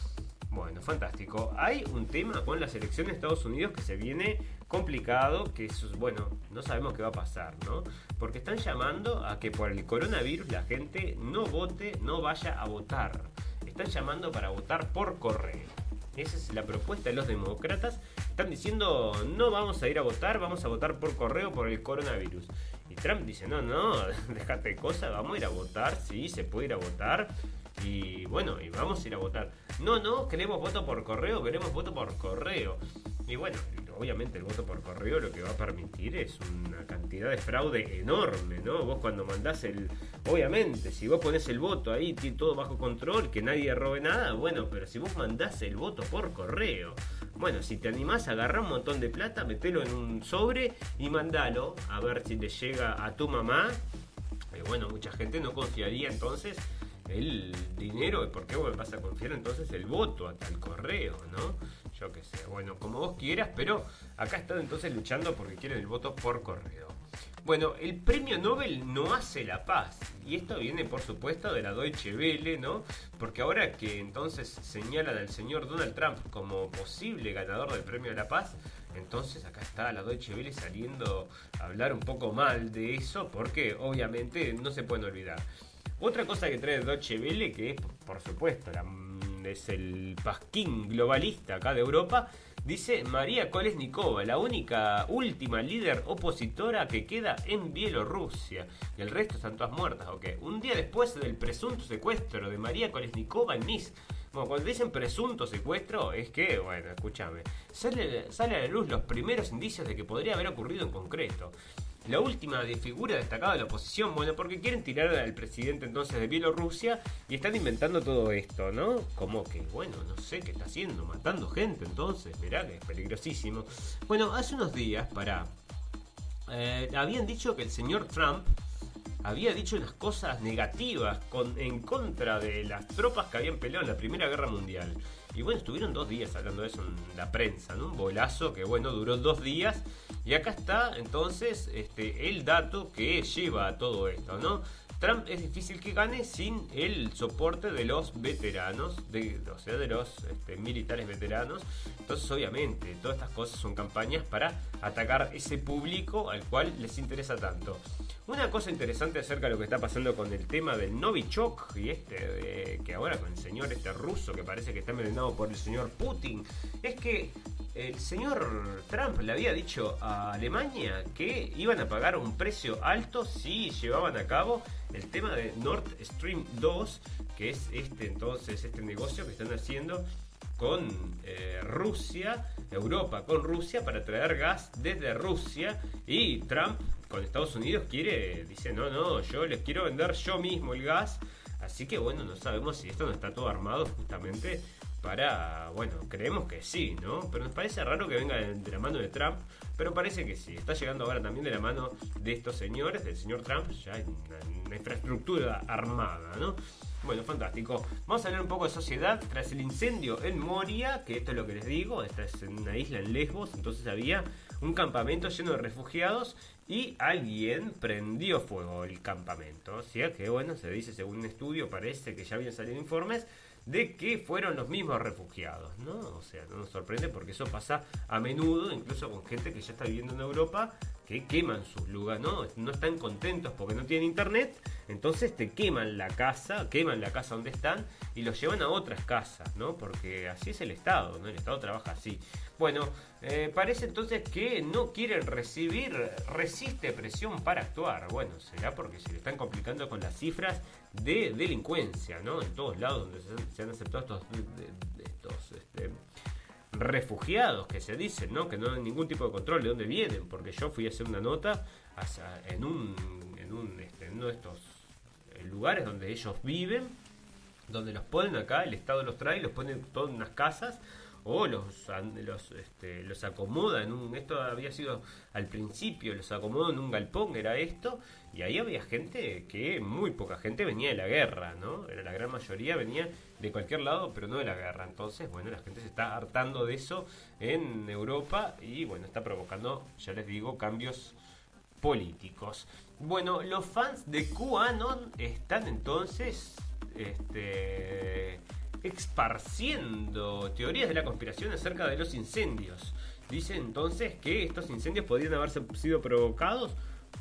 Bueno, fantástico. Hay un tema con la selección de Estados Unidos que se viene complicado, que es, bueno, no sabemos qué va a pasar, ¿no? Porque están llamando a que por el coronavirus la gente no vote, no vaya a votar. Están llamando para votar por correo. Esa es la propuesta de los demócratas. Están diciendo, no vamos a ir a votar, vamos a votar por correo por el coronavirus. Y Trump dice, no, no, déjate de cosas, vamos a ir a votar, sí, se puede ir a votar. Y bueno, y vamos a ir a votar. No, no, queremos voto por correo, queremos voto por correo. Y bueno, obviamente el voto por correo lo que va a permitir es una cantidad de fraude enorme, ¿no? Vos cuando mandás el... Obviamente, si vos pones el voto ahí, todo bajo control, que nadie robe nada, bueno, pero si vos mandás el voto por correo, bueno, si te animás, agarrá un montón de plata, metelo en un sobre y mandalo a ver si te llega a tu mamá. Y bueno, mucha gente no confiaría entonces el dinero, ¿por qué vos vas a confiar entonces el voto hasta el correo, no? Yo qué sé, bueno, como vos quieras, pero acá están entonces luchando porque quieren el voto por correo. Bueno, el premio Nobel no hace la paz. Y esto viene, por supuesto, de la Deutsche Welle, ¿no? Porque ahora que entonces señalan al señor Donald Trump como posible ganador del premio de la paz, entonces acá está la Deutsche Welle saliendo a hablar un poco mal de eso, porque obviamente no se pueden olvidar. Otra cosa que trae Deutsche Welle, que es, por supuesto, es el pasquín globalista acá de Europa, dice María Kolesnikova, la única última líder opositora que queda en Bielorrusia. El resto están todas muertas, ¿ok? Un día después del presunto secuestro de María Kolesnikova en Minsk, bueno, cuando dicen presunto secuestro, es que, bueno, escúchame, sale, sale a la luz los primeros indicios de que podría haber ocurrido en concreto la última de figura destacada de la oposición, bueno, porque quieren tirar al presidente entonces de Bielorrusia y están inventando todo esto, ¿no? Como que, bueno, no sé qué está haciendo, matando gente entonces, mirá que es peligrosísimo. Bueno, hace unos días, para... Eh, habían dicho que el señor Trump había dicho unas cosas negativas con, en contra de las tropas que habían peleado en la Primera Guerra Mundial. Y bueno, estuvieron dos días hablando de eso en la prensa, ¿no? Un bolazo que, bueno, duró dos días. Y acá está entonces este, el dato que lleva a todo esto, ¿no? Trump es difícil que gane sin el soporte de los veteranos, de, o sea, de los este, militares veteranos. Entonces, obviamente, todas estas cosas son campañas para atacar ese público al cual les interesa tanto. Una cosa interesante acerca de lo que está pasando con el tema del Novichok y este, que ahora con el señor este ruso que parece que está envenenado por el señor Putin, es que el señor Trump le había dicho a Alemania que iban a pagar un precio alto si llevaban a cabo el tema de Nord Stream 2, que es este entonces, este negocio que están haciendo con eh, Rusia, Europa con Rusia para traer gas desde Rusia. Y Trump con Estados Unidos quiere, dice, no, no, yo les quiero vender yo mismo el gas, así que bueno, no sabemos si esto no está todo armado justamente para, bueno, creemos que sí, ¿no? Pero nos parece raro que venga de, la mano de Trump, pero parece que sí. Está llegando ahora también de la mano de estos señores, del señor Trump, ya hay una, una infraestructura armada, ¿no? Bueno, fantástico. Vamos a hablar un poco de sociedad. Tras el incendio en Moria, que esto es lo que les digo, esta es una isla en Lesbos, entonces había un campamento lleno de refugiados y alguien prendió fuego el campamento. O sea que, bueno, se dice según un estudio, parece que ya habían salido informes de que fueron los mismos refugiados, ¿no? O sea, no nos sorprende porque eso pasa a menudo, incluso con gente que ya está viviendo en Europa, que queman sus lugares, ¿no? No están contentos porque no tienen internet, entonces te queman la casa, queman la casa donde están y los llevan a otras casas, ¿no? Porque así es el Estado, ¿no? El Estado trabaja así. Bueno, eh, parece entonces que no quieren recibir, resiste presión para actuar. Bueno, será porque se le están complicando con las cifras de delincuencia, ¿no? En todos lados donde se han aceptado estos, estos este, refugiados que se dicen, ¿no? Que no hay ningún tipo de control de dónde vienen, porque yo fui a hacer una nota en un, en un este, uno de estos eh, lugares donde ellos viven, donde los ponen acá, el Estado los trae, los pone todas en unas casas o los, los, este, los acomoda en un... Esto había sido al principio, los acomoda en un galpón, era esto, y ahí había gente que, muy poca gente venía de la guerra, ¿no? Era la gran mayoría venía de cualquier lado, pero no de la guerra. Entonces, bueno, la gente se está hartando de eso en Europa y, bueno, está provocando, ya les digo, cambios políticos. Bueno, los fans de QAnon están entonces este, esparciendo teorías de la conspiración acerca de los incendios. Dice entonces que estos incendios podrían haberse sido provocados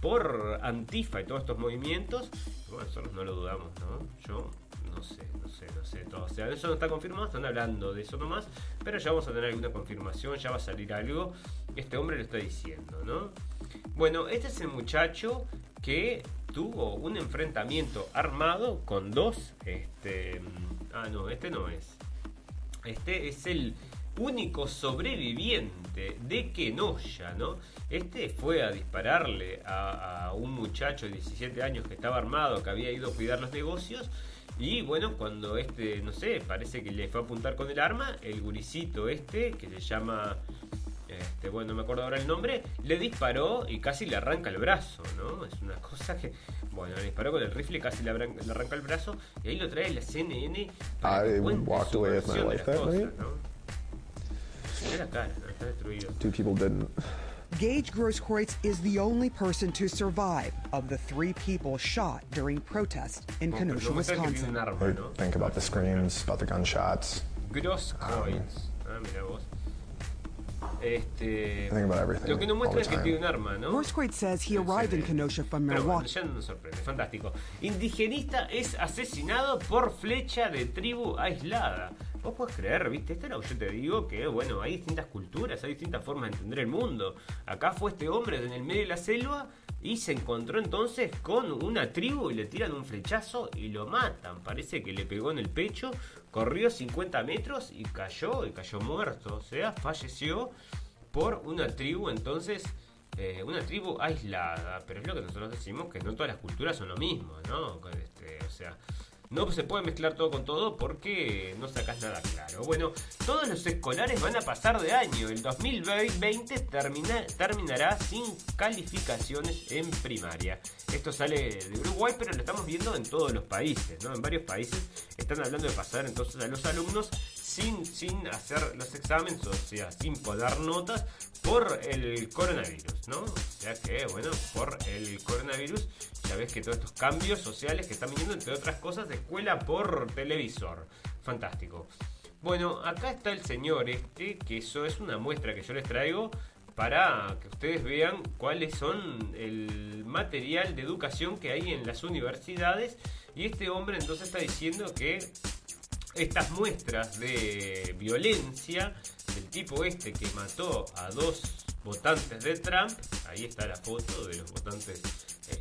por Antifa y todos estos movimientos. Bueno, nosotros no lo dudamos, ¿no? Yo no sé, no sé, no sé todo. O sea, eso no está confirmado, están hablando de eso nomás, pero ya vamos a tener alguna confirmación, ya va a salir algo. Este hombre lo está diciendo, ¿no? Bueno, este es el muchacho que tuvo un enfrentamiento armado con dos, este, ah no, este no es. Este es el único sobreviviente de Kenosha, ¿no? Este fue a dispararle a, a, un muchacho de 17 años que estaba armado, que había ido a cuidar los negocios. Y bueno, cuando este, no sé, parece que le fue a apuntar con el arma, el guricito este, que se llama este, bueno, no me acuerdo ahora el nombre, le disparó y casi le arranca el brazo, ¿no? Es una cosa que, bueno, le disparó con el rifle y casi le, arranca, le arranca el brazo y ahí lo trae la CNN para ah, que eh, cuente su versión de las cosas, ¿no? Mira cara, ¿no? está destruido. Two people didn't. Gage Grosskreutz is the only person to survive of the three people shot during protests in Oh, Kenosha, no me trae que Wisconsin. tiene un arma, ¿no? think about the screams, about the gunshots. Grosskreutz. Um, ah, mira vos. Este. Think about everything Lo que nos muestra es que tiene un arma, ¿no? Says he arrived in Kenosha from Pero bueno, Milwaukee. ya no nos sorprende, fantástico. Indigenista es asesinado por flecha de tribu aislada. Vos podés creer, viste, esto lo que yo te digo, que bueno, hay distintas culturas, hay distintas formas de entender el mundo. Acá fue este hombre en el medio de la selva y se encontró entonces con una tribu y le tiran un flechazo y lo matan. Parece que le pegó en el pecho, corrió 50 metros y cayó, y cayó muerto. O sea, falleció por una tribu entonces eh, una tribu aislada pero es lo que nosotros decimos que no todas las culturas son lo mismo no este, o sea no se puede mezclar todo con todo porque no sacas nada claro. Bueno, todos los escolares van a pasar de año. El 2020 termina- terminará sin calificaciones en primaria. Esto sale de Uruguay, pero lo estamos viendo en todos los países, ¿no? En varios países están hablando de pasar entonces a los alumnos sin, sin hacer los exámenes, o sea, sin poder notas por el coronavirus, ¿no? O sea que, bueno, por el coronavirus, ya ves que todos estos cambios sociales que están viniendo, entre otras cosas, de escuela por televisor. Fantástico. Bueno, acá está el señor este, que eso es una muestra que yo les traigo para que ustedes vean cuáles son el material de educación que hay en las universidades. Y este hombre entonces está diciendo que estas muestras de violencia del tipo este que mató a dos votantes de Trump, ahí está la foto de los votantes,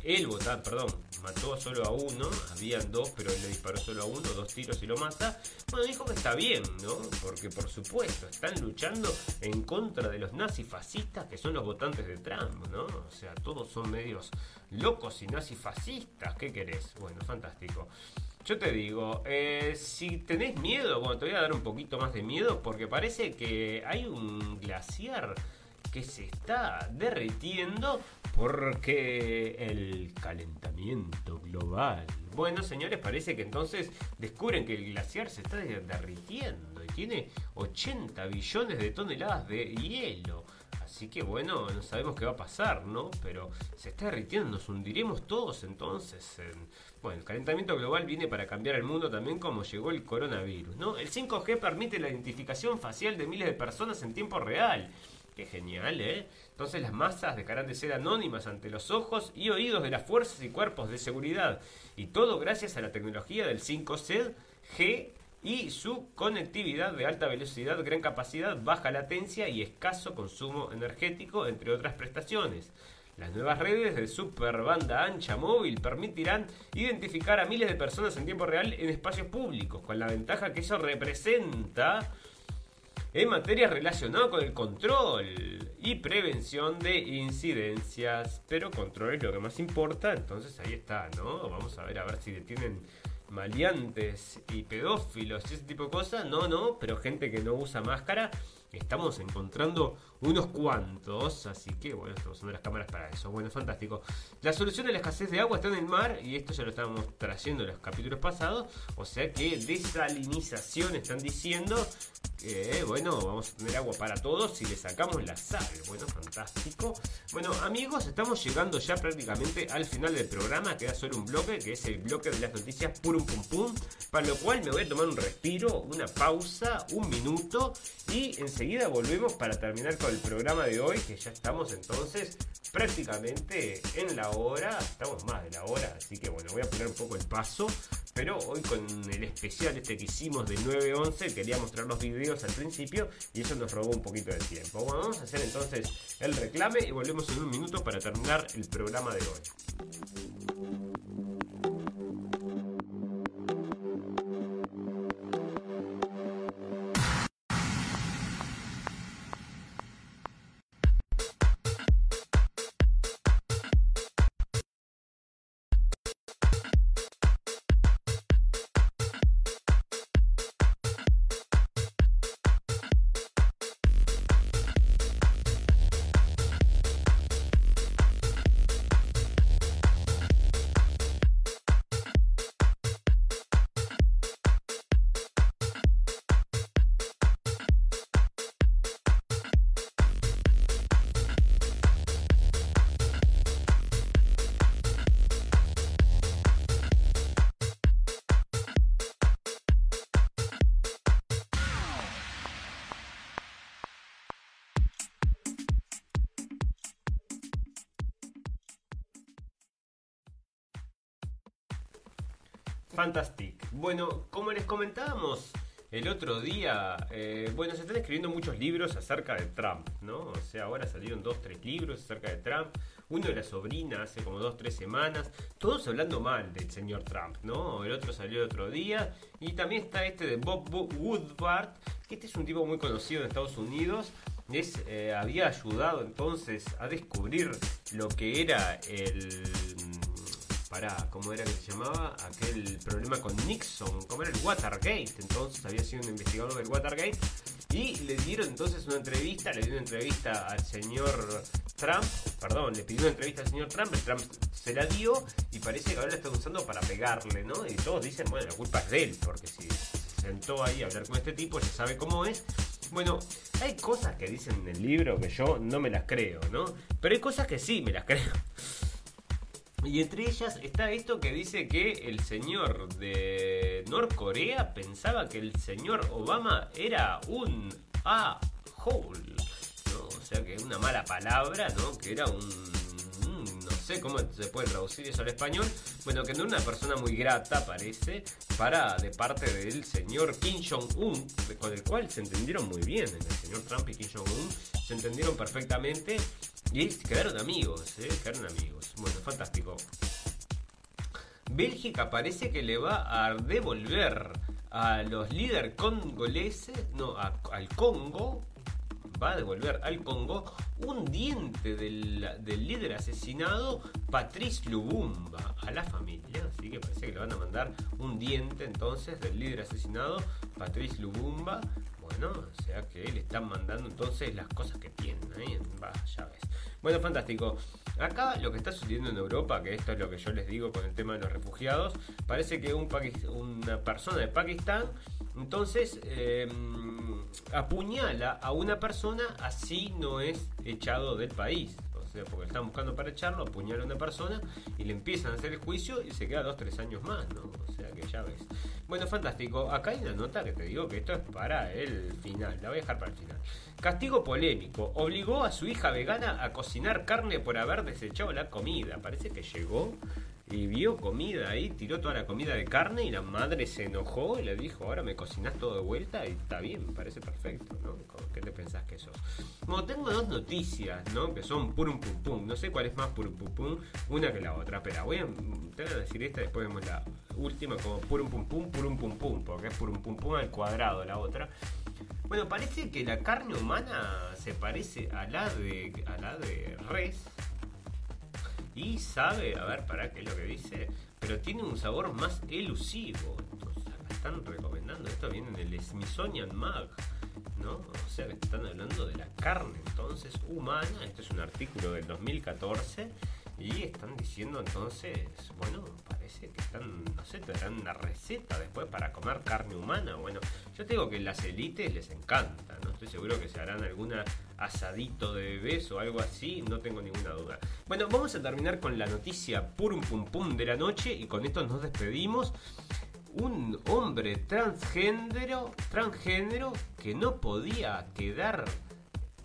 eh, votante, perdón, mató solo a uno, habían dos, pero él le disparó solo a uno, dos tiros y lo mata. Bueno, dijo que está bien, ¿no? Porque por supuesto, están luchando en contra de los nazifascistas que son los votantes de Trump, ¿no? O sea, todos son medios locos y nazifascistas, ¿qué querés? Bueno, fantástico. Yo te digo, eh, si tenés miedo, bueno, te voy a dar un poquito más de miedo porque parece que hay un glaciar que se está derritiendo porque el calentamiento global. Bueno, señores, parece que entonces descubren que el glaciar se está derritiendo y tiene 80 billones de toneladas de hielo. Así que bueno, no sabemos qué va a pasar, ¿no? Pero se está derritiendo, nos hundiremos todos entonces. En... Bueno, el calentamiento global viene para cambiar el mundo también como llegó el coronavirus, ¿no? El 5G permite la identificación facial de miles de personas en tiempo real. Qué genial, ¿eh? Entonces las masas dejarán de ser anónimas ante los ojos y oídos de las fuerzas y cuerpos de seguridad. Y todo gracias a la tecnología del 5G y su conectividad de alta velocidad, gran capacidad, baja latencia y escaso consumo energético, entre otras prestaciones. Las nuevas redes de super banda ancha móvil permitirán identificar a miles de personas en tiempo real en espacios públicos, con la ventaja que eso representa en materia relacionada con el control y prevención de incidencias. Pero control es lo que más importa, entonces ahí está, ¿no? Vamos a ver a ver si detienen maleantes y pedófilos y ese tipo de cosas. No, no, pero gente que no usa máscara estamos encontrando unos cuantos, así que bueno, estamos usando las cámaras para eso. Bueno, fantástico. La solución a la escasez de agua está en el mar y esto ya lo estábamos trayendo en los capítulos pasados, o sea que desalinización están diciendo que bueno, vamos a tener agua para todos si le sacamos la sal. Bueno, fantástico. Bueno, amigos, estamos llegando ya prácticamente al final del programa, queda solo un bloque, que es el bloque de las noticias purum pum pum, para lo cual me voy a tomar un respiro, una pausa, un minuto y enseguida volvemos para terminar con el programa de hoy, que ya estamos entonces prácticamente en la hora, estamos más de la hora, así que bueno, voy a poner un poco el paso, pero hoy con el especial este que hicimos de 9-11 quería mostrar los videos al principio y eso nos robó un poquito de tiempo. Bueno, vamos a hacer entonces el reclame y volvemos en un minuto para terminar el programa de hoy. Fantastic. Bueno, como les comentábamos el otro día, eh, bueno, se están escribiendo muchos libros acerca de Trump, ¿no? O sea, ahora salieron dos, tres libros acerca de Trump. Uno de la sobrina hace como dos, tres semanas. Todos hablando mal del señor Trump, ¿no? El otro salió el otro día. Y también está este de Bob Woodward, que este es un tipo muy conocido en Estados Unidos. Es, eh, había ayudado entonces a descubrir lo que era el pará, ¿cómo era que se llamaba? Aquel problema con Nixon, ¿cómo era el Watergate? Entonces había sido un investigador del Watergate y le dieron entonces una entrevista, le dio una entrevista al señor Trump, perdón, le pidió una entrevista al señor Trump, el Trump se la dio y parece que ahora la está usando para pegarle, ¿no? Y todos dicen, bueno, la culpa es de él, porque si se sentó ahí a hablar con este tipo, ya sabe cómo es. Bueno, hay cosas que dicen en el libro que yo no me las creo, ¿no? Pero hay cosas que sí me las creo. Y entre ellas está esto que dice que el señor de Norcorea pensaba que el señor Obama era un a-hole. O sea que una mala palabra, ¿no? Que era un no sé cómo se puede traducir eso al español, bueno, que no era una persona muy grata, parece, para de parte del señor Kim Jong-un, con el cual se entendieron muy bien, el señor Trump y Kim Jong-un se entendieron perfectamente y quedaron amigos, ¿eh? Quedaron amigos. Bueno, fantástico. Bélgica parece que le va a devolver a los líderes congoleses, no, al Congo, va a devolver al Congo un diente del, del líder asesinado Patrice Lubumba a la familia. Así que parece que le van a mandar un diente entonces del líder asesinado Patrice Lubumba. Bueno, o sea que le están mandando entonces las cosas que tienen. ¿eh? Va, ya ves. Bueno, fantástico. Acá lo que está sucediendo en Europa, que esto es lo que yo les digo con el tema de los refugiados, parece que un una persona de Pakistán entonces eh, apuñala a una persona, así no es echado del país. Sea, porque están buscando para echarlo, apuñala a una persona y le empiezan a hacer el juicio y se queda dos, tres años más, ¿no? O sea que ya ves. Bueno, fantástico. Acá hay una nota que te digo que esto es para el final. La voy a dejar para el final. Castigo polémico. Obligó a su hija vegana a cocinar carne por haber desechado la comida. Parece que llegó y vio comida ahí, tiró toda la comida de carne y la madre se enojó y le dijo, ahora me cocinas todo de vuelta y está bien, parece perfecto, ¿no? ¿Qué te pensás que sos? Bueno, tengo dos noticias, ¿no? Que son purum pum pum, no sé cuál es más purum pum pum, una que la otra, pero voy a, te voy a decir esta, después vemos la última como purum pum pum, purum pum pum, porque es purum pum pum al cuadrado la otra. Bueno, parece que la carne humana se parece a la de, a la de res, y sabe, a ver, para qué es lo que dice, pero tiene un sabor más elusivo. Entonces, acá están recomendando, esto viene en el Smithsonian Mag, ¿no? O sea, están hablando de la carne entonces humana, esto es un artículo del 2014, y están diciendo entonces, bueno, parece que están, no sé, te darán una receta después para comer carne humana. Bueno, yo te digo que las élites les encanta, ¿no? Estoy seguro que se harán alguna asadito de bebés o algo así, no tengo ninguna duda. Bueno, vamos a terminar con la noticia purum pum pum de la noche y con esto nos despedimos. Un hombre transgénero, transgénero que no podía quedar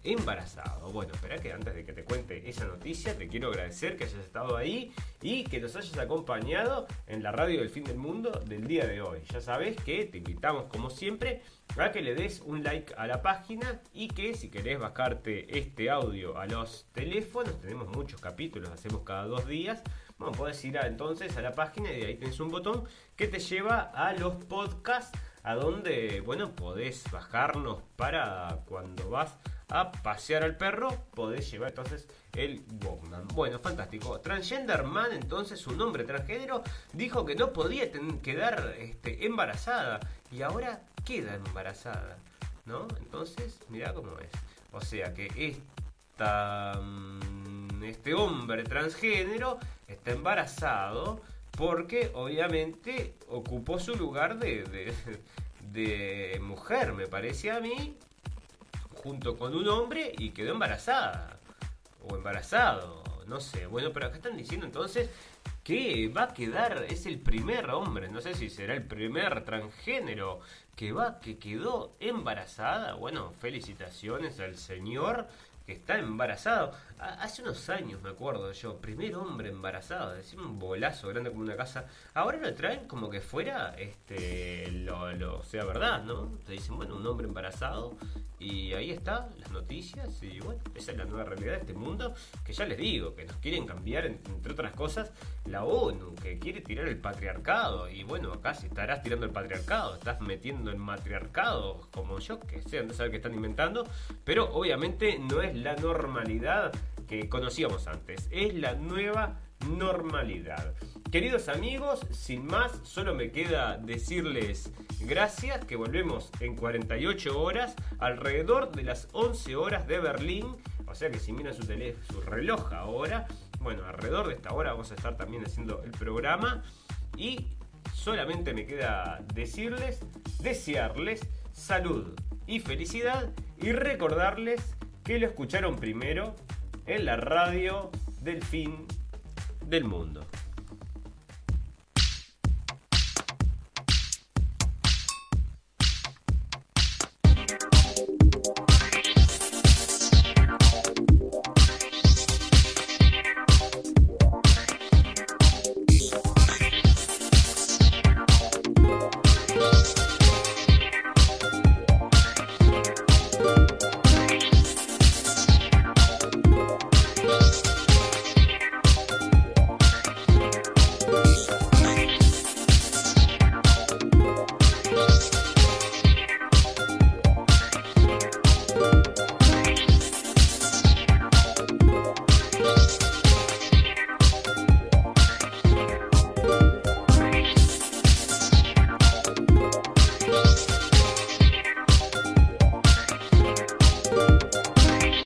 embarazado. Bueno, espera que antes de que te cuente esa noticia, te quiero agradecer que hayas estado ahí y que nos hayas acompañado en la radio del fin del mundo del día de hoy. Ya sabes que te invitamos como siempre a que le des un like a la página y que si querés bajarte este audio a los teléfonos, tenemos muchos capítulos, hacemos cada dos días. Bueno, podés ir entonces a la página y ahí tenés un botón que te lleva a los podcasts a donde, bueno, podés bajarnos para cuando vas a pasear al perro, podés llevar entonces el Walkman. Bueno, fantástico. Transgender Man, entonces, un hombre transgénero, dijo que no podía quedar este, embarazada y ahora queda embarazada, ¿no? Entonces, mirá cómo es. O sea que esta, mm, este hombre transgénero está embarazado porque obviamente ocupó su lugar de, de mujer, me parece a mí, junto con un hombre y quedó embarazada. O embarazado, no sé. Bueno, pero acá están diciendo entonces que va a quedar, es el primer hombre, no sé si será el primer transgénero que va, que quedó embarazada. Bueno, felicitaciones al señor que está embarazado. Ha- Hace unos años me acuerdo yo, primer hombre embarazado, decía un bolazo grande como una casa. Ahora lo traen como que fuera, este, lo, sea verdad, ¿no? Te dicen, bueno, un hombre embarazado y ahí está, las noticias y bueno, esa es la nueva realidad de este mundo que ya les digo, que nos quieren cambiar, en- entre otras cosas, la ONU, que quiere tirar el patriarcado y bueno, acá si estarás tirando el patriarcado, estás metiendo el matriarcado como yo, que sé, no saber qué están inventando, pero obviamente no es la normalidad que conocíamos antes, es la nueva normalidad. Queridos amigos, sin más, solo me queda decirles gracias, que volvemos en 48 horas, alrededor de las 11 horas de Berlín, o sea que si miran su, su reloj ahora, bueno, alrededor de esta hora vamos a estar también haciendo el programa. Y solamente me queda decirles, desearles salud y felicidad y recordarles que lo escucharon primero en la radio del fin del mundo.